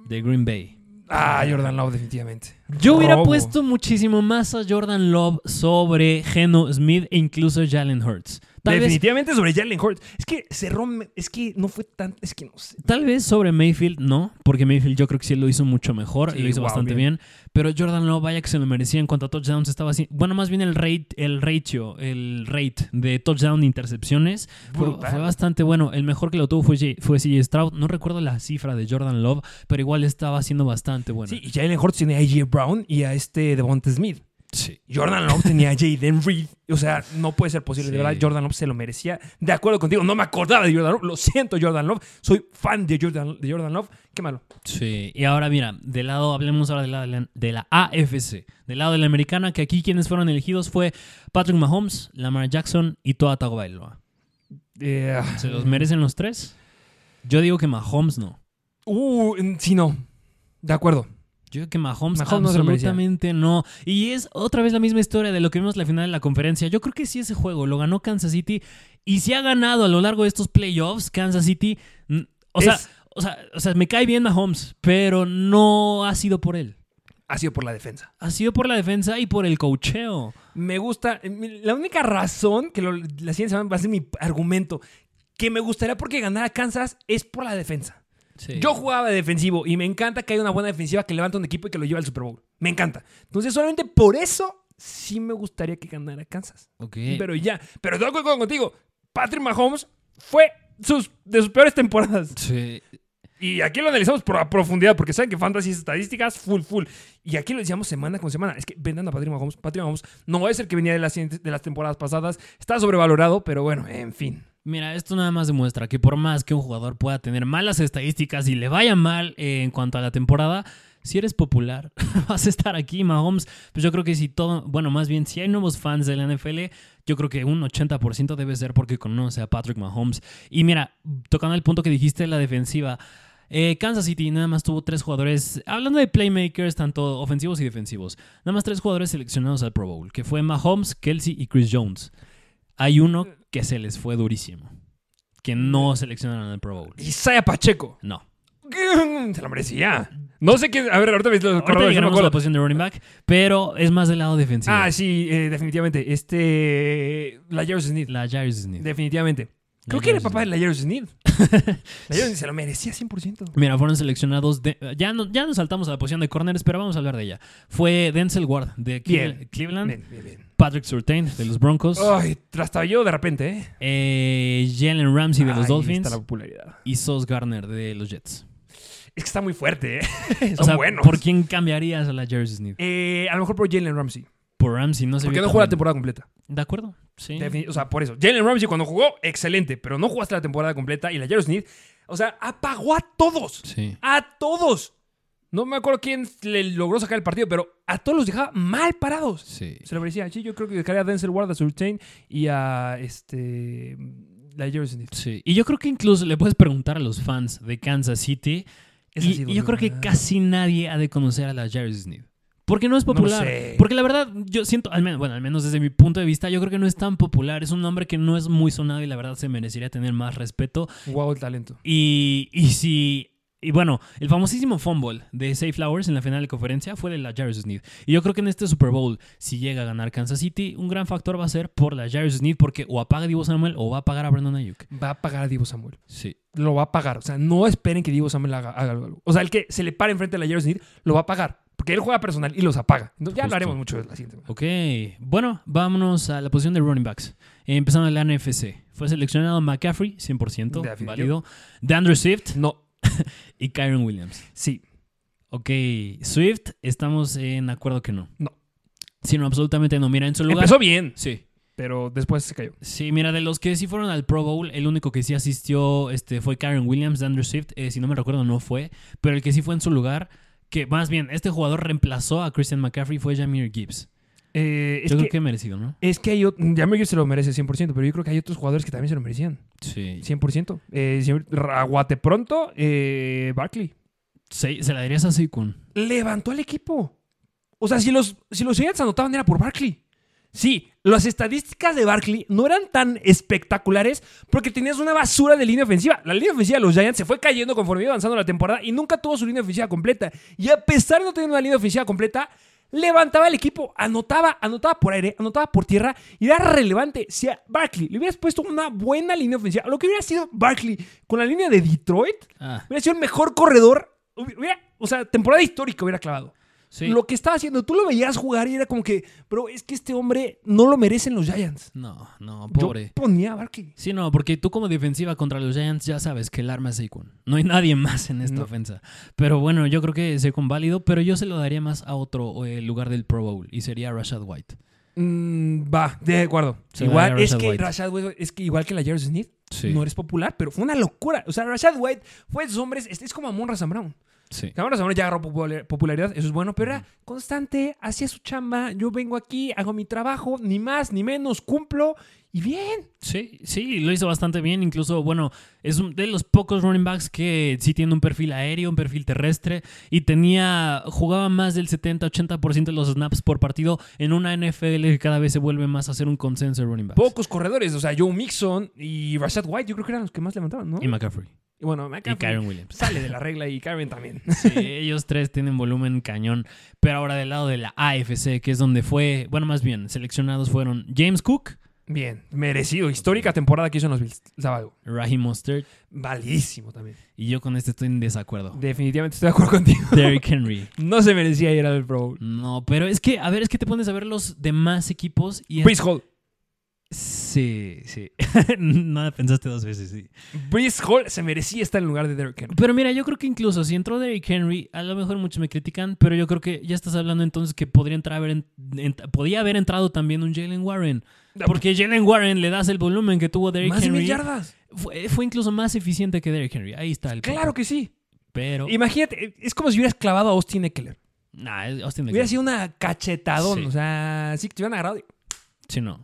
De Green Bay. Ah, Jordan Love, definitivamente. Yo hubiera Robo. puesto muchísimo más a Jordan Love sobre Geno Smith e incluso Jalen Hurts. Tal vez, definitivamente sobre Jalen Hurts. Es que cerró. Es que no fue tan. Es que no sé. tal vez sobre Mayfield no, porque Mayfield yo creo que sí lo hizo mucho mejor Sí, y lo hizo wow, bastante bien. bien. Pero Jordan Love, vaya que se lo merecía en cuanto a touchdowns estaba así. Bueno, más bien el rate, el ratio, el rate de touchdown e intercepciones fue, bastante bueno. El mejor que lo tuvo fue, fue CJ Stroud. No recuerdo la cifra de Jordan Love, pero igual estaba siendo bastante bueno. Sí, y Jalen Hurts tiene a AJ Brown y a este Devonta Smith. Sí. Jordan Love tenía a Jaden Reed. O sea, no puede ser posible. De verdad, Jordan Love se lo merecía. De acuerdo contigo, no me acordaba de Jordan Love. Lo siento, Jordan Love. Soy fan de Jordan, de Jordan Love. Qué malo. Sí, y ahora mira, del lado, hablemos ahora de la, de la AFC, del lado de la americana, que aquí quienes fueron elegidos fue Patrick Mahomes, Lamar Jackson y Tua Tagovailoa. Eh, ¿Se los merecen los tres? Yo digo que Mahomes no. uh, sí, no. De acuerdo. Yo digo que Mahomes, Mahomes no se absolutamente no. Y es otra vez la misma historia de lo que vimos en la final de la conferencia. Yo creo que sí ese juego lo ganó Kansas City y si ha ganado a lo largo de estos playoffs Kansas City. O sea, o sea, o sea, me cae bien Mahomes, pero no ha sido por él. Ha sido por la defensa. Ha sido por la defensa y por el cocheo. Me gusta. eh, La única razón que lo- la siguiente semana va a ser mi argumento que me gustaría porque ganara Kansas es por la defensa. Yo jugaba de defensivo y me encanta que haya una buena defensiva que levanta un equipo y que lo lleve al Super Bowl. Me encanta. Entonces, solamente por eso sí me gustaría que ganara Kansas. Ok. Pero ya. Pero estoy de acuerdo contigo. Patrick Mahomes fue sus, de sus peores temporadas. Sí. Y aquí lo analizamos por a profundidad, porque saben que fantasy es estadísticas full, full. Y aquí lo decíamos semana con semana. Es que vendan a Patrick Mahomes. Patrick Mahomes no es el que venía de las, de las temporadas pasadas. Está sobrevalorado, pero bueno, en fin. Mira, esto nada más demuestra que por más que un jugador pueda tener malas estadísticas y le vaya mal eh, en cuanto a la temporada, si eres popular, vas a estar aquí, Mahomes. Pues yo creo que si todo, bueno, más bien si hay nuevos fans de la NFL, yo creo que un 80% debe ser porque conoce a Patrick Mahomes. Y mira, tocando el punto que dijiste la defensiva, eh, Kansas City nada más tuvo tres jugadores, hablando de playmakers, tanto ofensivos y defensivos, nada más tres jugadores seleccionados al Pro Bowl, que fue Mahomes, Kelsey y Chris Jones. Hay uno que se les fue durísimo, que no seleccionaron al Pro Bowl. Isaiah Pacheco. No. Se lo merecía. No sé qué. A ver, ahorita me los Ahorita corredores, no la acuerdo. posición de running back, pero es más del lado defensivo. Ah, sí, eh, definitivamente. Este. La Jairus Smith. La Jairus Smith. Definitivamente. Creo que era el papá de la Jairus Smith. la Jairus Smith se lo merecía 100%. Mira, fueron seleccionados. De, ya, no- ya nos saltamos a la posición de corners, pero vamos a hablar de ella. Fue Denzel Ward de Cle-. Cleveland, Bien, bien, bien. Patrick Surtain de los Broncos, Ay, trastabilló de repente, ¿eh? eh, Jalen Ramsey de los Dolphins está la popularidad. y Sauce Gardner de los Jets. Es que está muy fuerte, ¿eh? Son O sea, buenos. ¿por quién cambiarías a la Smith? Eh, a lo mejor por Jalen Ramsey. Por Ramsey, no sé. Porque no jugó la temporada completa. De acuerdo, sí. Defini- o sea, por eso. Jalen Ramsey cuando jugó, excelente. Pero no jugaste la temporada completa. Y la Jairus Smith, O sea, apagó a todos. Sí. A todos. No me acuerdo quién le logró sacar el partido, pero a todos los dejaba mal parados. Sí. Se lo merecía. Sí, yo creo que dejaría a Denzel Ward, a Surtain y a este. La Jerry Smith. Sí. Y yo creo que incluso le puedes preguntar a los fans de Kansas City. Esa Y, yo creo que dolió. casi nadie ha de conocer a la Jerry Smith. Porque no es No popular. sé. Porque la verdad, yo siento, al menos, bueno, al menos desde mi punto de vista, yo creo que no es tan popular. Es un nombre que no es muy sonado y la verdad se merecería tener más respeto. Wow, el talento. Y, y si. Y bueno, el famosísimo fumble de Safe Flowers en la final de conferencia fue de la Jarvis Smith. Y yo creo que en este Super Bowl, si llega a ganar Kansas City, un gran factor va a ser por la Jarvis Smith, porque o apaga a Divo Samuel o va a pagar a Brandon Ayuk. Va a pagar a Divo Samuel. Sí. Lo va a pagar. O sea, no esperen que Divo Samuel haga, haga algo. O sea, el que se le pare enfrente a la Jerry Smith lo va a pagar. Porque él juega personal y los apaga. Entonces, ya Justo. hablaremos mucho de la siguiente. semana. Ok, bueno, vámonos a la posición de running backs. Empezando en la NFC. Fue seleccionado McCaffrey, 100%, Definitivo. válido. DeAndre Swift No, y Kyron Williams. sí. Ok, Swift, estamos en acuerdo que no. No. Sí, no, absolutamente no. Mira, en su lugar... Empezó bien, Sí. pero después se cayó. Sí, mira, de los que sí fueron al Pro Bowl, el único que sí asistió este, fue Karen Williams, de Andrew Swift. eh, si no me recuerdo, no fue. Pero el que sí fue en su lugar, que más bien, este jugador reemplazó a Christian McCaffrey, fue Jameer Gibbs. Eh, es, Yo creo que merecido, ¿no? es que hay. Jameer Gibbs se lo merece 100%, pero yo creo que hay otros jugadores que también se lo merecían. Sí. 100%. Eh, Aguate pronto, eh, Barkley. Se, se la dirías a Saquon. Levantó al equipo. O sea, si los, si los Giants anotaban era por Barkley. Sí, las estadísticas de Barkley no eran tan espectaculares porque tenías una basura de línea ofensiva. La línea ofensiva de los Giants se fue cayendo conforme iba avanzando la temporada y nunca tuvo su línea ofensiva completa. Y a pesar de no tener una línea ofensiva completa, levantaba el equipo, anotaba, anotaba por aire, anotaba por tierra y era relevante. Si a Barkley le hubieras puesto una buena línea ofensiva, lo que hubiera sido Barkley con la línea de Detroit, Ah, hubiera sido el mejor corredor. Hubiera, o sea, temporada histórica hubiera clavado. Sí. Lo que estaba haciendo, tú lo veías jugar y era como que, bro, es que este hombre no lo merecen los Giants. No, no, Yo pobre. ponía a Barkley. Sí, no, porque tú como defensiva contra los Giants ya sabes que el arma es Saquon. No hay nadie más en esta No. ofensa. Pero bueno, yo creo que Saquon válido, pero yo se lo daría más a otro eh, lugar del Pro Bowl y sería Rashad White. Mm, va, de acuerdo. Se igual, es que White. Rashad White, es que igual que la Jarvis Smith, Sí. no eres popular, pero fue una locura. O sea, Rashad White fue de esos hombres, es, es como Amon Razan Brown. Sí. Razan Brown ya agarró popular- popularidad, eso es bueno, pero era constante, hacía su chamba, yo vengo aquí, hago mi trabajo, ni más ni menos, cumplo y bien. Sí, sí, lo hizo bastante bien. Incluso, bueno, es de los pocos running backs que sí tiene un perfil aéreo, un perfil terrestre y tenía, jugaba más del 70-80% de los snaps por partido en una NFL que cada vez se vuelve más a ser un consenso de running backs. Pocos corredores, o sea, Joe Mixon y Rashad White, yo creo que eran los que más levantaban, ¿no? Y McCaffrey. Y bueno, Y McCaffrey Kyron Williams. sale de la regla y Karen también. Sí, ellos tres tienen volumen cañón. Pero ahora del lado de la AFC, que es donde fue, bueno, más bien, seleccionados fueron James Cook, Bien, merecido. Histórica temporada que hizo en los Bills. Sábado. Raheem Mostert, Validísimo también. y yo con este estoy en desacuerdo. Definitivamente estoy de acuerdo contigo. Derrick Henry. No se merecía ir al Pro Bowl. No, pero es que, a ver, es que te pones a ver los demás equipos y... Breeze Hall. Sí, sí. Nada, pensaste dos veces, sí. Breeze Hall se merecía estar en lugar de Derrick Henry. Pero mira, yo creo que incluso si entró Derrick Henry, a lo mejor muchos me critican, pero yo creo que ya estás hablando entonces que podría entrar haber en- en- podía haber entrado también un Jalen Warren. Porque Jalen Warren le das el volumen que tuvo Derrick Más de mil Henry. yardas. Fue, fue incluso más eficiente que Derrick Henry. Ahí está el punto. Claro que sí. Pero. Imagínate, es como si hubieras clavado a Austin Eckler. Nah, Austin Hubiera Eckler. sido una cachetadón. Sí. O sea, sí que te hubieran agarrado. Sí, no.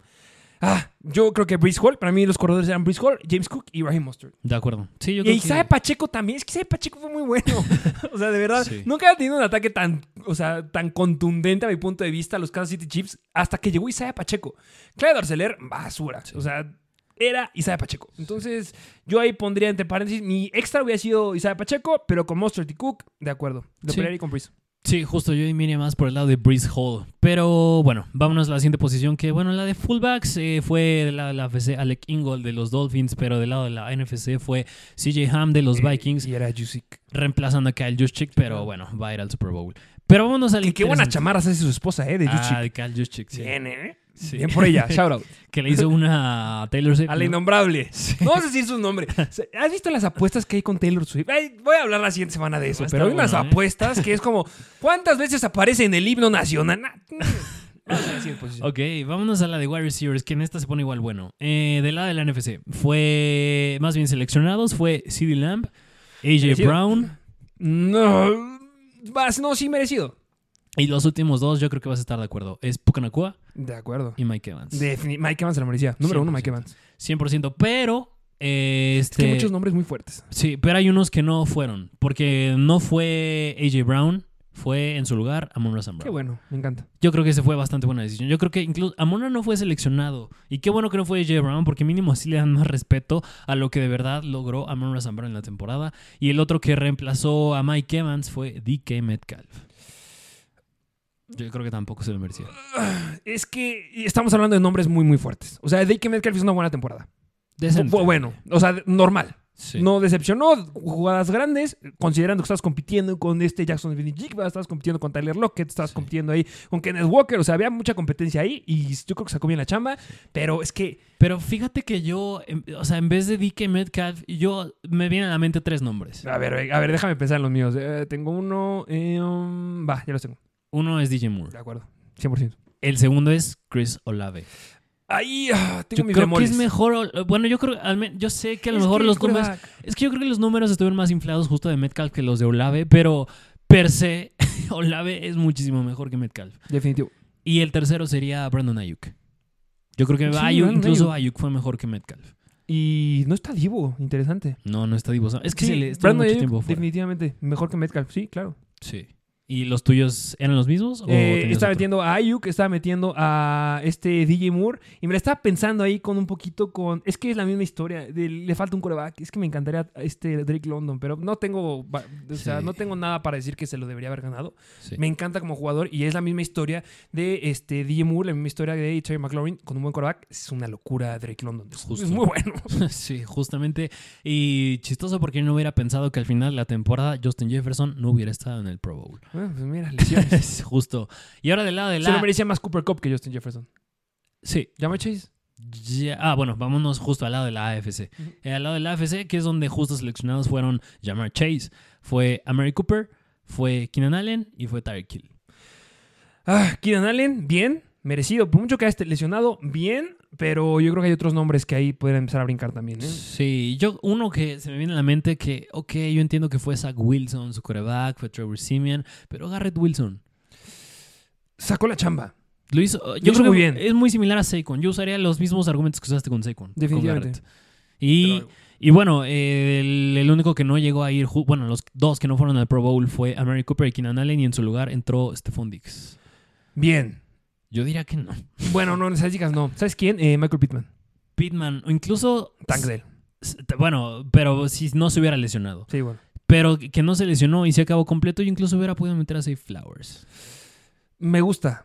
Ah, yo creo que Breeze Hall, para mí los corredores eran Breeze Hall, James Cook y Raheem Mostert. De acuerdo. Sí, yo Y Isaiah que. Pacheco también. Es que Isaiah Pacheco fue muy bueno. o sea, de verdad. Sí. Nunca había tenido un ataque tan, o sea, tan contundente a mi punto de vista a los Kansas City Chiefs hasta que llegó Isaiah Pacheco. Clyde Arcelor, basura. O sea, era Isaiah Pacheco. Entonces, yo ahí pondría entre paréntesis, mi extra hubiera sido Isaiah Pacheco, pero con Mostert y Cook, de acuerdo. Lo Sí. pelearía con Breeze. Sí, justo yo iría más por el lado de Breeze Hall. Pero bueno, vámonos a la siguiente posición. Que bueno, la de fullbacks eh, fue de la, la AFC Alec Ingold de los Dolphins, pero del lado de la NFC fue CJ Ham de los Vikings, Y era Jusic. reemplazando a Kyle Juszczyk, pero bueno, va a ir al Super Bowl. Pero vámonos al. Que qué buenas chamarras hace su esposa, ¿eh? De Jusic. Ah, de Kyle Juszczyk, sí. Bien, ¿eh? Sí. Bien por ella. Shout out. Que le hizo una a Taylor Swift. A la ¿no? innombrable. No vamos a decir su nombre. ¿Has visto las apuestas que hay con Taylor Swift? Ay, voy a hablar la siguiente semana de eso. Pero hay unas bueno, ¿eh? apuestas que es como, ¿cuántas veces aparece en el himno nacional? La. Ok, vámonos a la de wide receivers, que en esta se pone igual bueno. Eh, del lado de la NFC, fue más bien seleccionados, fue CeeDee Lamb, AJ. Brown, No, vas, no, sí merecido. Y los últimos dos yo creo que vas a estar de acuerdo. Es Pukanakua De acuerdo. y Mike Evans. Defini- Mike Evans se lo merecía. Número uno, Mike 100%. Evans. 100%, pero... eh, Es que hay este, muchos nombres muy fuertes. Sí, pero hay unos que no fueron, porque no fue AJ Brown, fue en su lugar Amon Qué Brown. bueno, me encanta. Yo creo que ese fue bastante buena decisión. Yo creo que incluso Amon no fue seleccionado. Y qué bueno que no fue AJ Brown, porque mínimo así le dan más respeto a lo que de verdad logró Amon Razan Brown en la temporada. Y el otro que reemplazó a Mike Evans fue DK Metcalf. Yo creo que tampoco se lo merecía. Es que estamos hablando de nombres muy, muy fuertes. O sea, DK Metcalf hizo una buena temporada. Decente. Fue bueno. O sea, normal. Sí. No decepcionó. Jugadas grandes, considerando que estás compitiendo con este Jackson Jigba, estás compitiendo con Tyler Lockett, estás Sí. compitiendo ahí con Kenneth Walker. O sea, había mucha competencia ahí y yo creo que sacó bien la chamba. Pero es que Pero fíjate que yo, em, o sea, en vez de DK Metcalf, yo me vienen a la mente tres nombres. A ver, a ver, déjame pensar en los míos. Eh, tengo uno. eh, um, va, ya los tengo. Uno es DJ Moore. De acuerdo. 100%. El segundo es Chris Olave. Ahí ah, tengo Yo mis creo que es mejor. Bueno, yo creo. Yo sé que a lo Es mejor los números. Es que yo creo que los números estuvieron más inflados justo de Metcalf que los de Olave, pero per se, Olave es muchísimo mejor que Metcalf. Definitivo. Y el tercero sería Brandon Ayuk. Yo creo que Sí, Ayuk, incluso Ayuk. Ayuk fue mejor que Metcalf. Y no está Divo. Interesante. No, no está Divo. Es que Sí, se le estuvo Brandon mucho Ayuk, tiempo fuera. definitivamente mejor que Metcalf. Sí, claro. Sí. ¿Y los tuyos eran los mismos? o Eh, estaba otro? metiendo a Ayuk, estaba metiendo a este DJ Moore y me la estaba pensando ahí con un poquito con... Es que es la misma historia, de- le falta un coreback, es que me encantaría este Drake London, pero no tengo, o sea, Sí. no tengo nada para decir que se lo debería haber ganado. Sí. Me encanta como jugador y es la misma historia de este DJ Moore, la misma historia de Terry McLaurin con un buen coreback. Es una locura Drake London, es, Justo. es muy bueno. Sí, justamente. Y chistoso porque no hubiera pensado que al final de la temporada Justin Jefferson no hubiera estado en el Pro Bowl. Bueno, pues mira, lesiones. Es justo. Y ahora del lado de Se lo la... merecía más Cooper Cup que Justin Jefferson. Sí. ¿Llama Chase? Ya- Ah, bueno, vámonos justo al lado de la AFC. Eh, al lado de la AFC, que es donde justo seleccionados fueron Jamar Chase, fue Amari Cooper, fue Keenan Allen y fue Tyreek Hill. Ah, Keenan Allen, bien, merecido. Por mucho que haya esté lesionado, bien, pero yo creo que hay otros nombres que ahí pueden empezar a brincar también. ¿eh? Sí, yo, uno que se me viene a la mente que, ok, yo entiendo que fue Zach Wilson, su quarterback, fue Trevor Simeon, pero Garrett Wilson. Sacó la chamba. Lo hizo, yo creo que muy bien. Es muy similar a Saquon. Yo usaría los mismos argumentos que usaste con Saquon. Definitivamente. Garrett. Y, y bueno, eh, el, el único que no llegó a ir, bueno, los dos que no fueron al Pro Bowl fue Amari Cooper y Keenan Allen y en su lugar entró Stephon Diggs. Bien. Yo diría que no. Bueno, no, en estadísticas no. ¿Sabes quién? Eh, Michael Pittman. Pittman, o incluso... Tank de él. s- Bueno, pero si no se hubiera lesionado. Sí, bueno. Pero que no se lesionó y se acabó completo, yo incluso hubiera podido meter a Safe Flowers. Me gusta.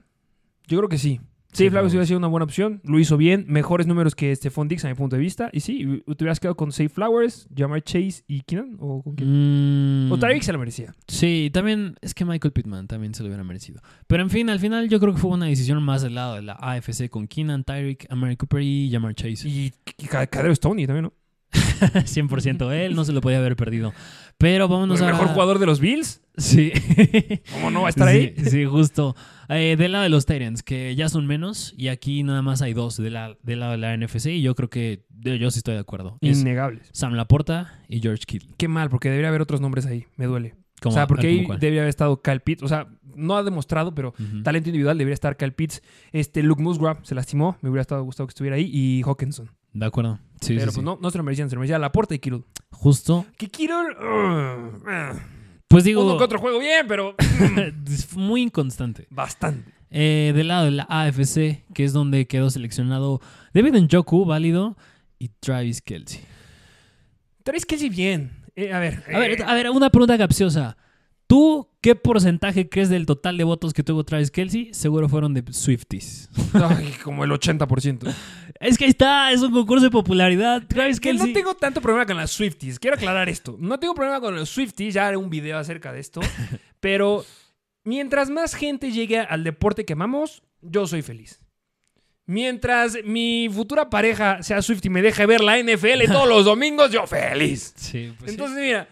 Yo creo que sí. Sí, Flowers hubiera sido una buena opción. Lo hizo bien. Mejores números que Stephon Diggs a mi punto de vista. Y sí, te hubieras quedado con Safe Flowers, Jamar Chase y Keenan. ¿O con quién? Mm, O Tyreek se lo merecía. Sí, también es que Michael Pittman también se lo hubiera merecido. Pero en fin, al final yo creo que fue una decisión más del lado de la AFC con Keenan, Tyreek, Amari Cooper y Jamar Chase. Y, y Ca- Cadero Stoney también, ¿no? 100% él, no se lo podía haber perdido. Pero vámonos el a... mejor jugador de los Bills. Sí. ¿Cómo no va a estar ahí? Sí, sí, justo. Eh, del lado de los Titans, que ya son menos, y aquí nada más hay dos de la- del lado de la NFC, y yo creo que yo, sí estoy de acuerdo. Es Innegables. Sam Laporta y George Kittle. Qué mal, porque debería haber otros nombres ahí. Me duele. ¿Cómo- o sea, porque ahí cuál? debería haber estado Kyle Pitts. O sea, no ha demostrado, pero talento individual debería estar Kyle Pitts. Este, Luke Musgrave se lastimó. Me hubiera estado gustado que estuviera ahí. Y Hawkinson. De acuerdo. Sí, pero sí, pues sí. no, no se lo merecían. Se lo merecía Laporta y Kittle. Justo. Que Kittle... uh, eh, Pues digo, uno que otro juego bien, pero... es muy inconstante. Bastante. Eh, del lado de la AFC, que es donde quedó seleccionado David Njoku, válido, y Travis Kelsey. Travis Kelsey bien. Eh, a ver. A ver, a ver, una pregunta capciosa. ¿Tú qué porcentaje crees del total de votos que tuvo Travis Kelsey? Seguro fueron de Swifties. ay, como el 80%. Es que ahí está, es un concurso de popularidad. Travis Que no Kelsey. tengo tanto problema con las Swifties. Quiero aclarar esto. No tengo problema con los Swifties. Ya haré un video acerca de esto. pero mientras más gente llegue al deporte que amamos, yo soy feliz. Mientras mi futura pareja sea Swift y me deje ver la NFL todos los domingos, yo feliz. Sí, pues sí. Entonces, mira,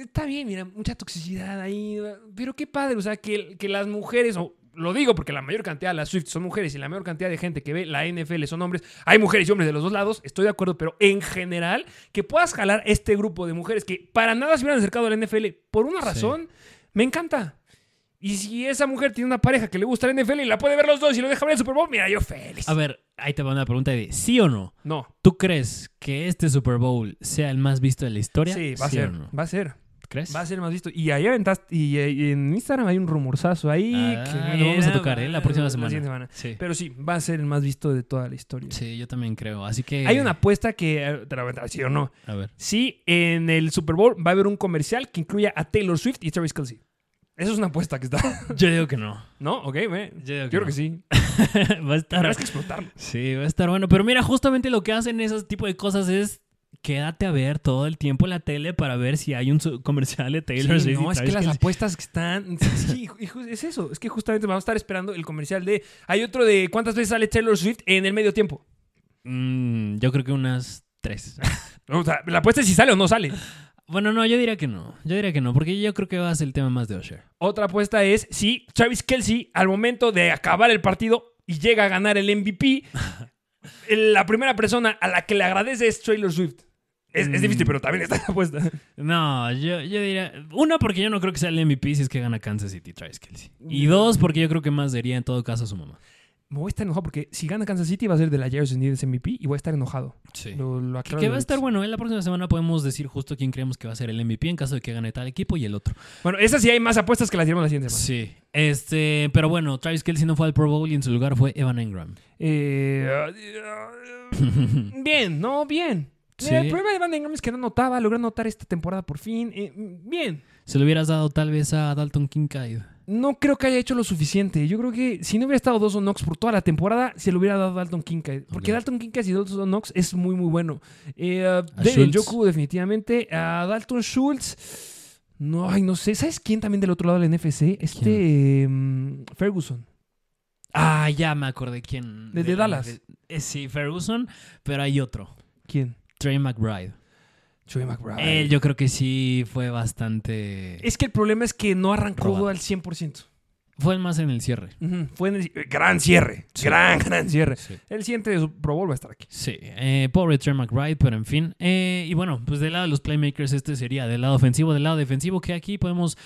está bien, mira, mucha toxicidad ahí. Pero qué padre, o sea, que, que las mujeres o lo digo porque la mayor cantidad de las Swift son mujeres y la mayor cantidad de gente que ve la NFL son hombres. Hay mujeres y hombres de los dos lados, estoy de acuerdo, pero en general, que puedas jalar este grupo de mujeres que para nada se hubieran acercado a la NFL por una razón, me encanta. Y si esa mujer tiene una pareja que le gusta la NFL y la puede ver los dos y lo deja ver el Super Bowl, mira, yo feliz. A ver, ahí te va una pregunta de ¿sí o no? No. ¿Tú crees que este Super Bowl sea el más visto de la historia? Sí, va a ser. no? Va a ser. ¿Crees? Va a ser más visto. Y ahí aventaste. Y, y en Instagram hay un rumorzazo ahí. Ah, que lo vamos a tocar, ¿eh? La próxima semana. siguiente semana. Sí. Pero sí, va a ser el más visto de toda la historia. Sí, yo también creo. Así que. Hay una apuesta que. eh, Te la voy a ¿sí o no? A ver. Sí, en el Super Bowl va a haber un comercial que incluya a Taylor Swift y Travis Kelsey. Esa es una apuesta que está. Yo digo que no. ¿No? Ok, ve. Yo, digo Yo creo que sí. va a estar. Tendrás que explotarlo. Sí, va a estar bueno. Pero mira, justamente lo que hacen esos tipo de cosas es quédate a ver todo el tiempo la tele para ver si hay un comercial de Taylor Sí, no, es que las apuestas que están. Sí, sí, hijo, es eso. Es que justamente vamos a estar esperando el comercial de. Hay otro de cuántas veces sale Taylor Swift en el medio tiempo. Mm, yo creo que unas tres. O sea, la apuesta es si sale o no sale. bueno, no, yo diría que no. Yo diría que no, porque yo creo que va a ser el tema más de Usher. Otra apuesta es si Travis Kelsey, al momento de acabar el partido y llega a ganar el MVP, la primera persona a la que le agradece es Taylor Swift. Es, es Mm. difícil, pero también está apuesta. No, yo, yo diría. Una, porque yo no creo que sea el MVP si es que gana Kansas City, Travis Kelsey. Y dos, porque yo creo que más sería en todo caso su mamá. Me voy a estar enojado porque si gana Kansas City va a ser de la Jairus Needles MVP y voy a estar enojado. Sí. Lo, lo Que, va a estar bueno, ¿eh? La próxima semana podemos decir justo quién creemos que va a ser el MVP en caso de que gane tal equipo y el otro. Bueno, esas sí hay más apuestas que las diremos la siguiente semana. Sí. Este, pero bueno, Travis Kelsey no fue al Pro Bowl y en su lugar fue Evan Engram. Eh, bien, no, bien. Sí. El problema de Van Ingram es que no anotaba, logró anotar esta temporada por fin. Eh, bien. Se lo hubieras dado tal vez a Dalton Kincaid. No creo que haya hecho lo suficiente. Yo creo que si no hubiera estado Dawson Knox por toda la temporada, se lo hubiera dado a Dalton Kincaid. Porque. Dalton Kincaid y Dawson Knox es muy, muy bueno. Eh, uh, David. Njoku, definitivamente. A Dalton Schultz. No, ay, no sé. ¿Sabes quién también del otro lado del NFC? Este em, Ferguson. Ah, ya me acordé quién. De- de Dallas. Eh, sí, Ferguson, pero hay otro. ¿Quién? Trey McBride. Joey McBride. Él yo creo que sí fue bastante... Es que el problema es que no arrancó Probado. al 100%. Fue más en el cierre. Fue en el gran cierre. Sí. Gran, gran cierre. Sí. El siguiente de su Pro Bowl va a estar aquí. Sí, eh, pobre Trey McBride, pero en fin. Eh, y bueno, pues del lado de los playmakers este sería del lado ofensivo, del lado defensivo, que aquí podemos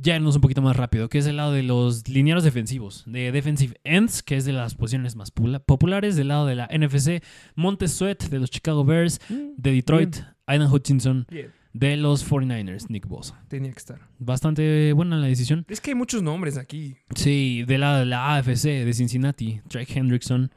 ya irnos un poquito más rápido, que es el lado de los linieros defensivos, de defensive ends, que es de las posiciones más pula- populares, del lado de la NFC, Montez Sweat de los Chicago Bears, de Detroit, Aidan Hutchinson de los 49ers, Nick Bosa. Tenía que estar. Bastante buena la decisión. Es que hay muchos nombres aquí. Sí, del lado de la AFC, de Cincinnati, Drake Hendrickson,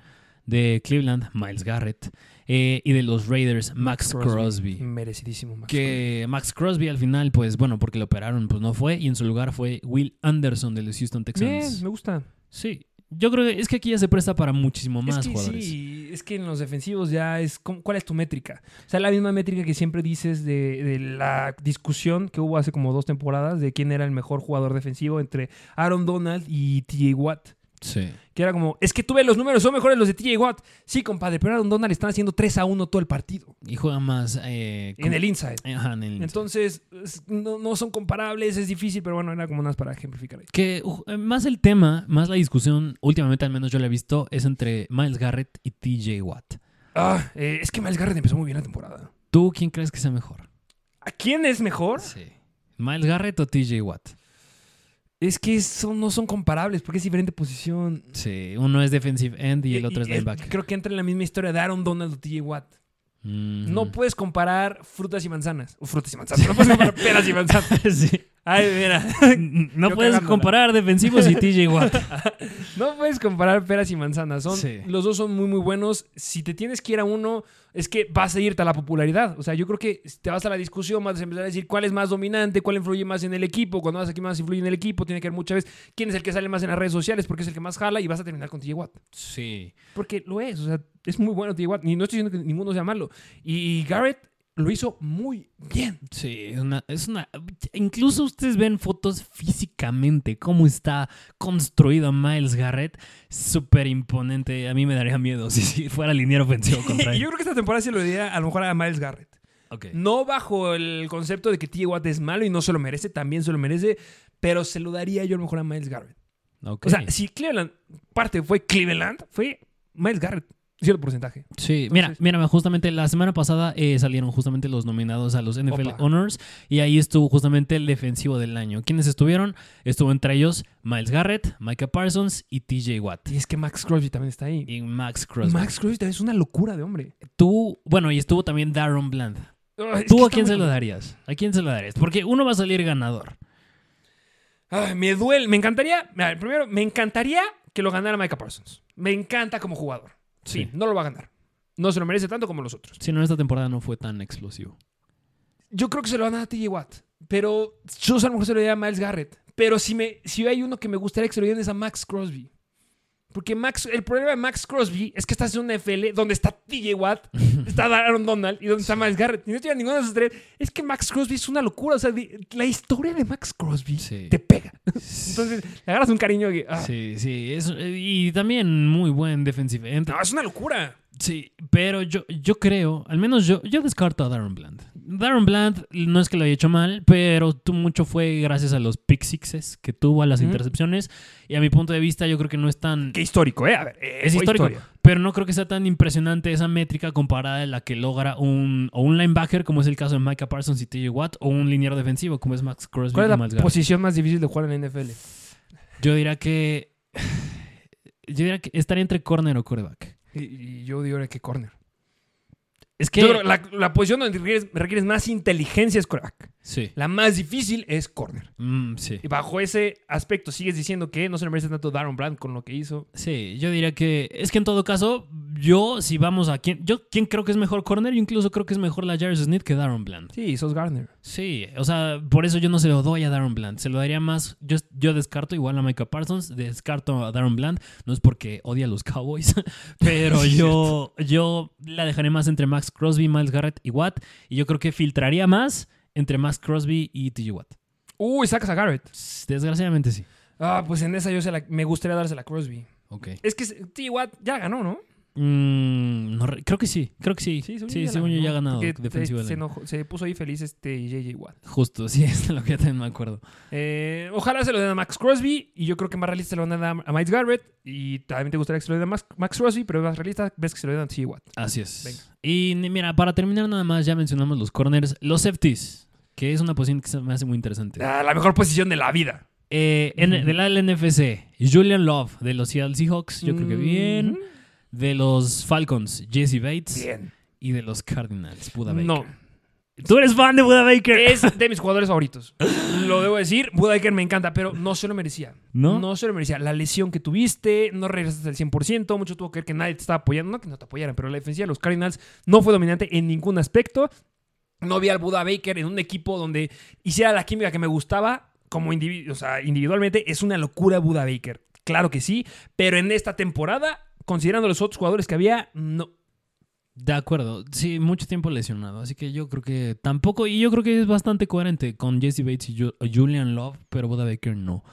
de Cleveland, Miles Garrett, eh, y de los Raiders, Max, Crosby. Merecidísimo Max Que Max Crosby al final, pues bueno, porque lo operaron, pues no fue, y en su lugar fue Will Anderson de los Houston. Bien, Texans. me gusta. Sí, yo creo que es que aquí ya se presta para muchísimo más es que jugadores. sí, es que en los defensivos ya es... ¿cómo- ¿Cuál es tu métrica? O sea, la misma métrica que siempre dices de, de la discusión que hubo hace como dos temporadas de quién era el mejor jugador defensivo entre Aaron Donald y TJ Watt. Sí. Que era como, es que tú ves los números, son mejores los de TJ Watt. Sí, compadre, pero Aaron Donald están haciendo 3 a 1 todo el partido. Y juega más... eh, En el inside. Ajá, en el Entonces, es- no, no son comparables, es difícil, pero bueno, era como más para ejemplificar ahí. Que uh, eh, más el tema, más la discusión, últimamente al menos yo la he visto, es entre Miles Garrett y TJ Watt. Ah, eh, es que Miles Garrett empezó muy bien la temporada. ¿Tú quién crees que sea mejor? ¿A quién es mejor? Sí. ¿Miles Garrett o TJ Watt? Es que son, no son comparables porque es diferente posición. Sí, uno es defensive end y el otro es linebacker. Creo que entra en la misma historia de Aaron Donald o TJ Watt. Mm. No puedes comparar frutas y manzanas. O frutas y manzanas. No puedes comparar peras y manzanas. Sí. Ay, mira. No Yo puedes cagándola. comparar defensivos y TJ Watt. No puedes comparar peras y manzanas. Son, Sí. Los dos son muy, muy buenos. Si te tienes que ir a uno, es que vas a irte a la popularidad. O sea, yo creo que te vas a la discusión, vas a empezar a decir cuál es más dominante, cuál influye más en el equipo. Cuando vas a quién más influye en el equipo, tiene que ver muchas veces quién es el que sale más en las redes sociales, porque es el que más jala y vas a terminar con TJ Watt. Sí. Porque lo es. O sea, es muy bueno TJ Watt. Y no estoy diciendo que ninguno sea malo. Y Garrett lo hizo muy bien. Sí, es una, es una. Incluso ustedes ven fotos físicamente, cómo está construido Miles Garrett. Súper imponente. A mí me daría miedo si, si fuera liniero ofensivo contra él. yo creo que esta temporada se lo diría a lo mejor a Miles Garrett. Ok. No bajo el concepto de que TJ Watt es malo y no se lo merece, también se lo merece, pero se lo daría yo a lo mejor a Miles Garrett. Ok. O sea, si Cleveland parte fue Cleveland, fue Miles Garrett, cierto porcentaje. Sí, mira, Entonces- mira, justamente la semana pasada eh, salieron justamente los nominados a los NFL Opa. Honors y ahí estuvo justamente el defensivo del año. ¿Quiénes estuvieron? Estuvo entre ellos Miles Garrett, Micah Parsons y TJ Watt. Y es que Max Crosby también está ahí. Y Max Crosby. Max Crosby también es una locura de hombre. Tú, bueno, y estuvo también Darren Bland. ¿Tú a quién se lo darías? ¿A quién se lo darías? Porque uno va a salir ganador. Ay, me duele. Me encantaría. mira, primero, me encantaría que lo ganara Micah Parsons. Me encanta como jugador. Sí, Sí. no lo va a ganar. No se lo merece tanto como los otros. Si no, esta temporada no fue tan explosivo. Yo creo que se lo van a dar a TJ Watt. Pero yo a lo mejor se lo daría a Miles Garrett. Pero si, me, si hay uno que me gustaría que se lo dieran es a Max Crosby. Porque Max, el problema de Max Crosby es que estás en una FL donde está TJ Watt, está Aaron Donald y donde está Miles Garrett. Y no tiene ninguno de esos tres. Es que Max Crosby es una locura. O sea, la historia de Max Crosby Sí. te pega. Entonces, le agarras un cariño que. ah, Sí, sí. es- y también muy buen defensive end. No, es una locura. Sí, pero yo, yo creo, al menos yo, yo descarto a Darren Bland. Darren Bland no es que lo haya hecho mal, pero tú mucho fue gracias a los pick sixes que tuvo, a las intercepciones. Y a mi punto de vista, yo creo que no es tan. Qué histórico, ¿eh? A ver, eh, Es histórico, historia. pero no creo que sea tan impresionante esa métrica comparada a la que logra un, o un linebacker, como es el caso de Micah Parsons y TJ Watt, o un liniero defensivo, como es Max Crosby ¿Cuál es la posición más difícil de jugar en la NFL? Yo diría que. Yo diría que estaría entre corner o quarterback. Y, y yo ahora que corner. Es que. Yo creo que la, la posición donde requieres, requieres más inteligencia es quarterback. Sí. La más difícil es corner. Mm, sí. Y bajo ese aspecto sigues diciendo que no se le merece tanto Darren Brand con lo que hizo. Sí, yo diría que es que en todo caso, yo si vamos a quién, yo quién creo que es mejor corner, yo incluso creo que es mejor la Jarvis Smith que Darren Bland. Sí, sos Garner. Sí, o sea, por eso yo no se lo doy a Darren Bland, se lo daría más, yo, yo descarto igual a Micah Parsons, descarto a Darren Bland, no es porque odia a los Cowboys, pero yo, yo la dejaré más entre Max Crosby, Miles Garrett y Watt, y yo creo que filtraría más entre Max Crosby y TJ Watt. Uy, sacas a Garrett. Desgraciadamente sí. Ah, pues en esa yo se la- me gustaría dársela a Crosby. Ok. Es que T. Watt ya ganó, ¿no? Mm, no creo que sí, creo que sí. Sí, según sí yo según yo ya ha ganado defensivo se, enojó- puso ahí feliz este J.J. Watt. Justo, sí, es lo que yo también me acuerdo. Eh, ojalá se lo den a Max Crosby. Y yo creo que más realista se lo van a dar a Miles Garrett. Y también te gustaría que se lo den a Max, Max Crosby. Pero más realista ves que se lo den a T. Watt. Así es. Venga. Y mira, para terminar nada más, ya mencionamos los corners, los safeties, que es una posición que se me hace muy interesante. Ah, la mejor posición de la vida. Eh, en- de la NFC, Julian Love, de los Seattle Seahawks, yo creo que bien. De los Falcons, Jesse Bates. Bien. Y de los Cardinals, Buda Baker. No. Tú eres fan de Buda Baker. Es de mis jugadores favoritos. Lo debo decir. Buda Baker me encanta, pero no se lo merecía. ¿No? No se lo merecía. La lesión que tuviste, no regresaste al 100%. Mucho tuvo que ver que nadie te estaba apoyando. No que no te apoyaran, pero la defensiva de los Cardinals no fue dominante en ningún aspecto. No vi al Buda Baker en un equipo donde hiciera la química que me gustaba como individu- o sea, individualmente. Es una locura Buda Baker. Claro que sí. Pero en esta temporada, considerando los otros jugadores que había, no. De acuerdo, sí, mucho tiempo lesionado, así que yo creo que tampoco, y yo creo que es bastante coherente con Jesse Bates y Ju- Julian Love, pero Buda Baker no.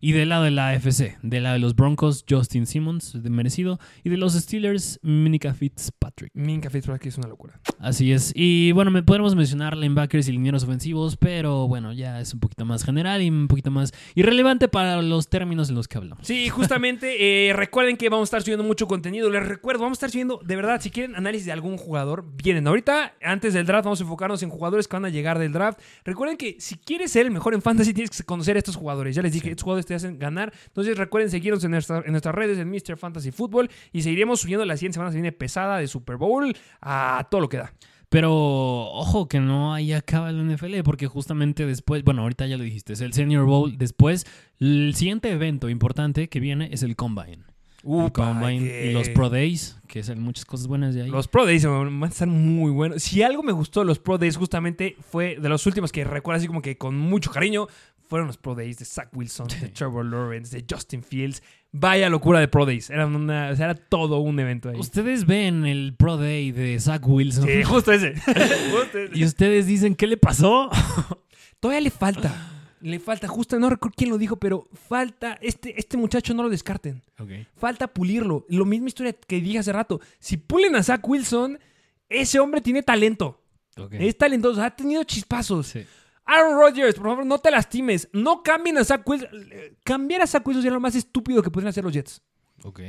Y del lado de la AFC, del lado de los Broncos, Justin Simmons, de merecido, y de los Steelers, Minica Fitzpatrick. Minka Fitzpatrick es una locura. Así es. Y bueno, me podemos mencionar linebackers y linieros ofensivos, pero bueno, ya es un poquito más general y un poquito más irrelevante para los términos en los que hablamos. Sí, justamente, eh, recuerden que vamos a estar subiendo mucho contenido. Les recuerdo, vamos a estar subiendo, de verdad, si quieren análisis de algún jugador, vienen. Ahorita, antes del draft, vamos a enfocarnos en jugadores que van a llegar del draft. Recuerden que si quieres ser el mejor en fantasy, tienes que conocer a estos jugadores. Ya les dije, estos jugadores te hacen ganar. Entonces, recuerden seguirnos en, nuestra- en nuestras redes, en Mr. Fantasy Football, y seguiremos subiendo la siguiente semana. Se viene pesada de Super Bowl a todo lo que da. Pero ojo que no ahí acaba el NFL, porque justamente después, bueno, ahorita ya lo dijiste, es el Senior Bowl. Después, el siguiente evento importante que viene es el Combine. el Combine y los Pro Days, que salen muchas cosas buenas de ahí. Los Pro Days van a estar muy buenos. Si algo me gustó de los Pro Days, justamente fue de los últimos que recuerdo así como que con mucho cariño, fueron los Pro Days de Zach Wilson, de Trevor Lawrence, de Justin Fields. Vaya locura de Pro Days. Era, una, o sea, era todo un evento ahí. Ustedes ven el Pro Day de Zach Wilson Sí, justo ese. Justo ese. y ustedes dicen, ¿qué le pasó? Todavía le falta. Le falta, justo, no recuerdo quién lo dijo, pero falta, este, este muchacho no lo descarten. Falta pulirlo. Lo misma historia que dije hace rato. Si pulen a Zach Wilson, ese hombre tiene talento. Es talentoso, ha tenido chispazos. Sí. Aaron Rodgers, por favor, no te lastimes. No cambien a Zach Wilson. Cambiar a Zach Wilson sería lo más estúpido que pueden hacer los Jets. Ok.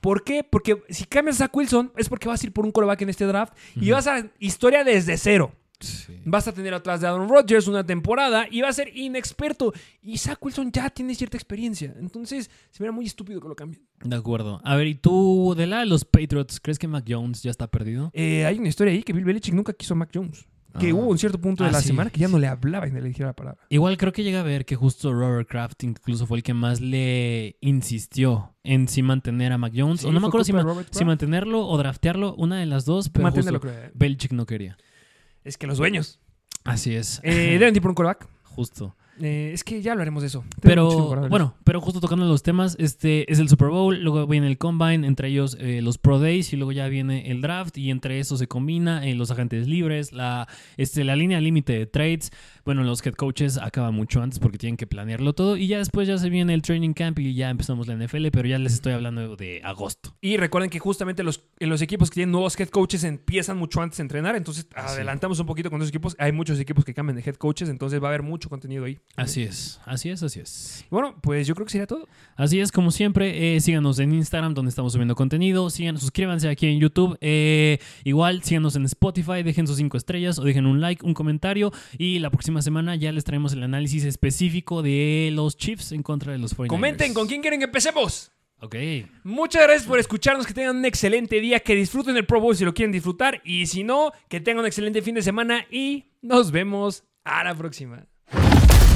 ¿Por qué? Porque si cambias a Zach Wilson es porque vas a ir por un coreback en este draft y vas a historia desde cero. Sí. Vas a tener atrás de Aaron Rodgers una temporada y va a ser inexperto. Y Zach Wilson ya tiene cierta experiencia. Entonces, se me era muy estúpido que lo cambien. De acuerdo. A ver, ¿y tú, de la de los Patriots, crees que Mac Jones ya está perdido? Eh, hay una historia ahí que Bill Belichick nunca quiso a Mac Jones. Que Ah. hubo un cierto punto de Ah, la sí. semana que ya no le hablaba y no le dijera la palabra. Igual creo que llega a ver que justo Robert Kraft incluso fue el que más le insistió en si mantener a Mac Jones. Sí, o no me acuerdo si, ma- mantenerlo o draftearlo, una de las dos, pero Manténlo, justo. Belichick no quería. Es que los dueños Así es. eh, deben ir por un coreback. justo. Eh, es que ya hablaremos de eso. Pero bueno, pero justo tocando los temas, este es el Super Bowl, luego viene el Combine, entre ellos eh, los Pro Days y luego ya viene el draft y entre eso se combina eh, los agentes libres, la, este, la línea límite de trades. Bueno, los head coaches acaban mucho antes porque tienen que planearlo todo y ya después ya se viene el training camp y ya empezamos la NFL, pero ya les estoy hablando de agosto. Y recuerden que justamente los, en los equipos que tienen nuevos head coaches empiezan mucho antes de entrenar. Entonces, Así. adelantamos un poquito con esos equipos. Hay muchos equipos que cambian de head coaches. Entonces, va a haber mucho contenido ahí. Así es, así es, así es. Bueno, pues yo creo que sería todo. Así es, como siempre, eh, síganos en Instagram donde estamos subiendo contenido, síganos, suscríbanse aquí en YouTube, eh, igual síganos en Spotify, dejen sus cinco estrellas o dejen un like, un comentario y la próxima semana ya les traemos el análisis específico de los Chiefs en contra de los 49ers. Comenten con quién quieren que empecemos. Ok, Muchas gracias por escucharnos. Que tengan un excelente día. Que disfruten el Pro Bowl si lo quieren disfrutar. Y si no, que tengan un excelente fin de semana. Y nos vemos a la próxima.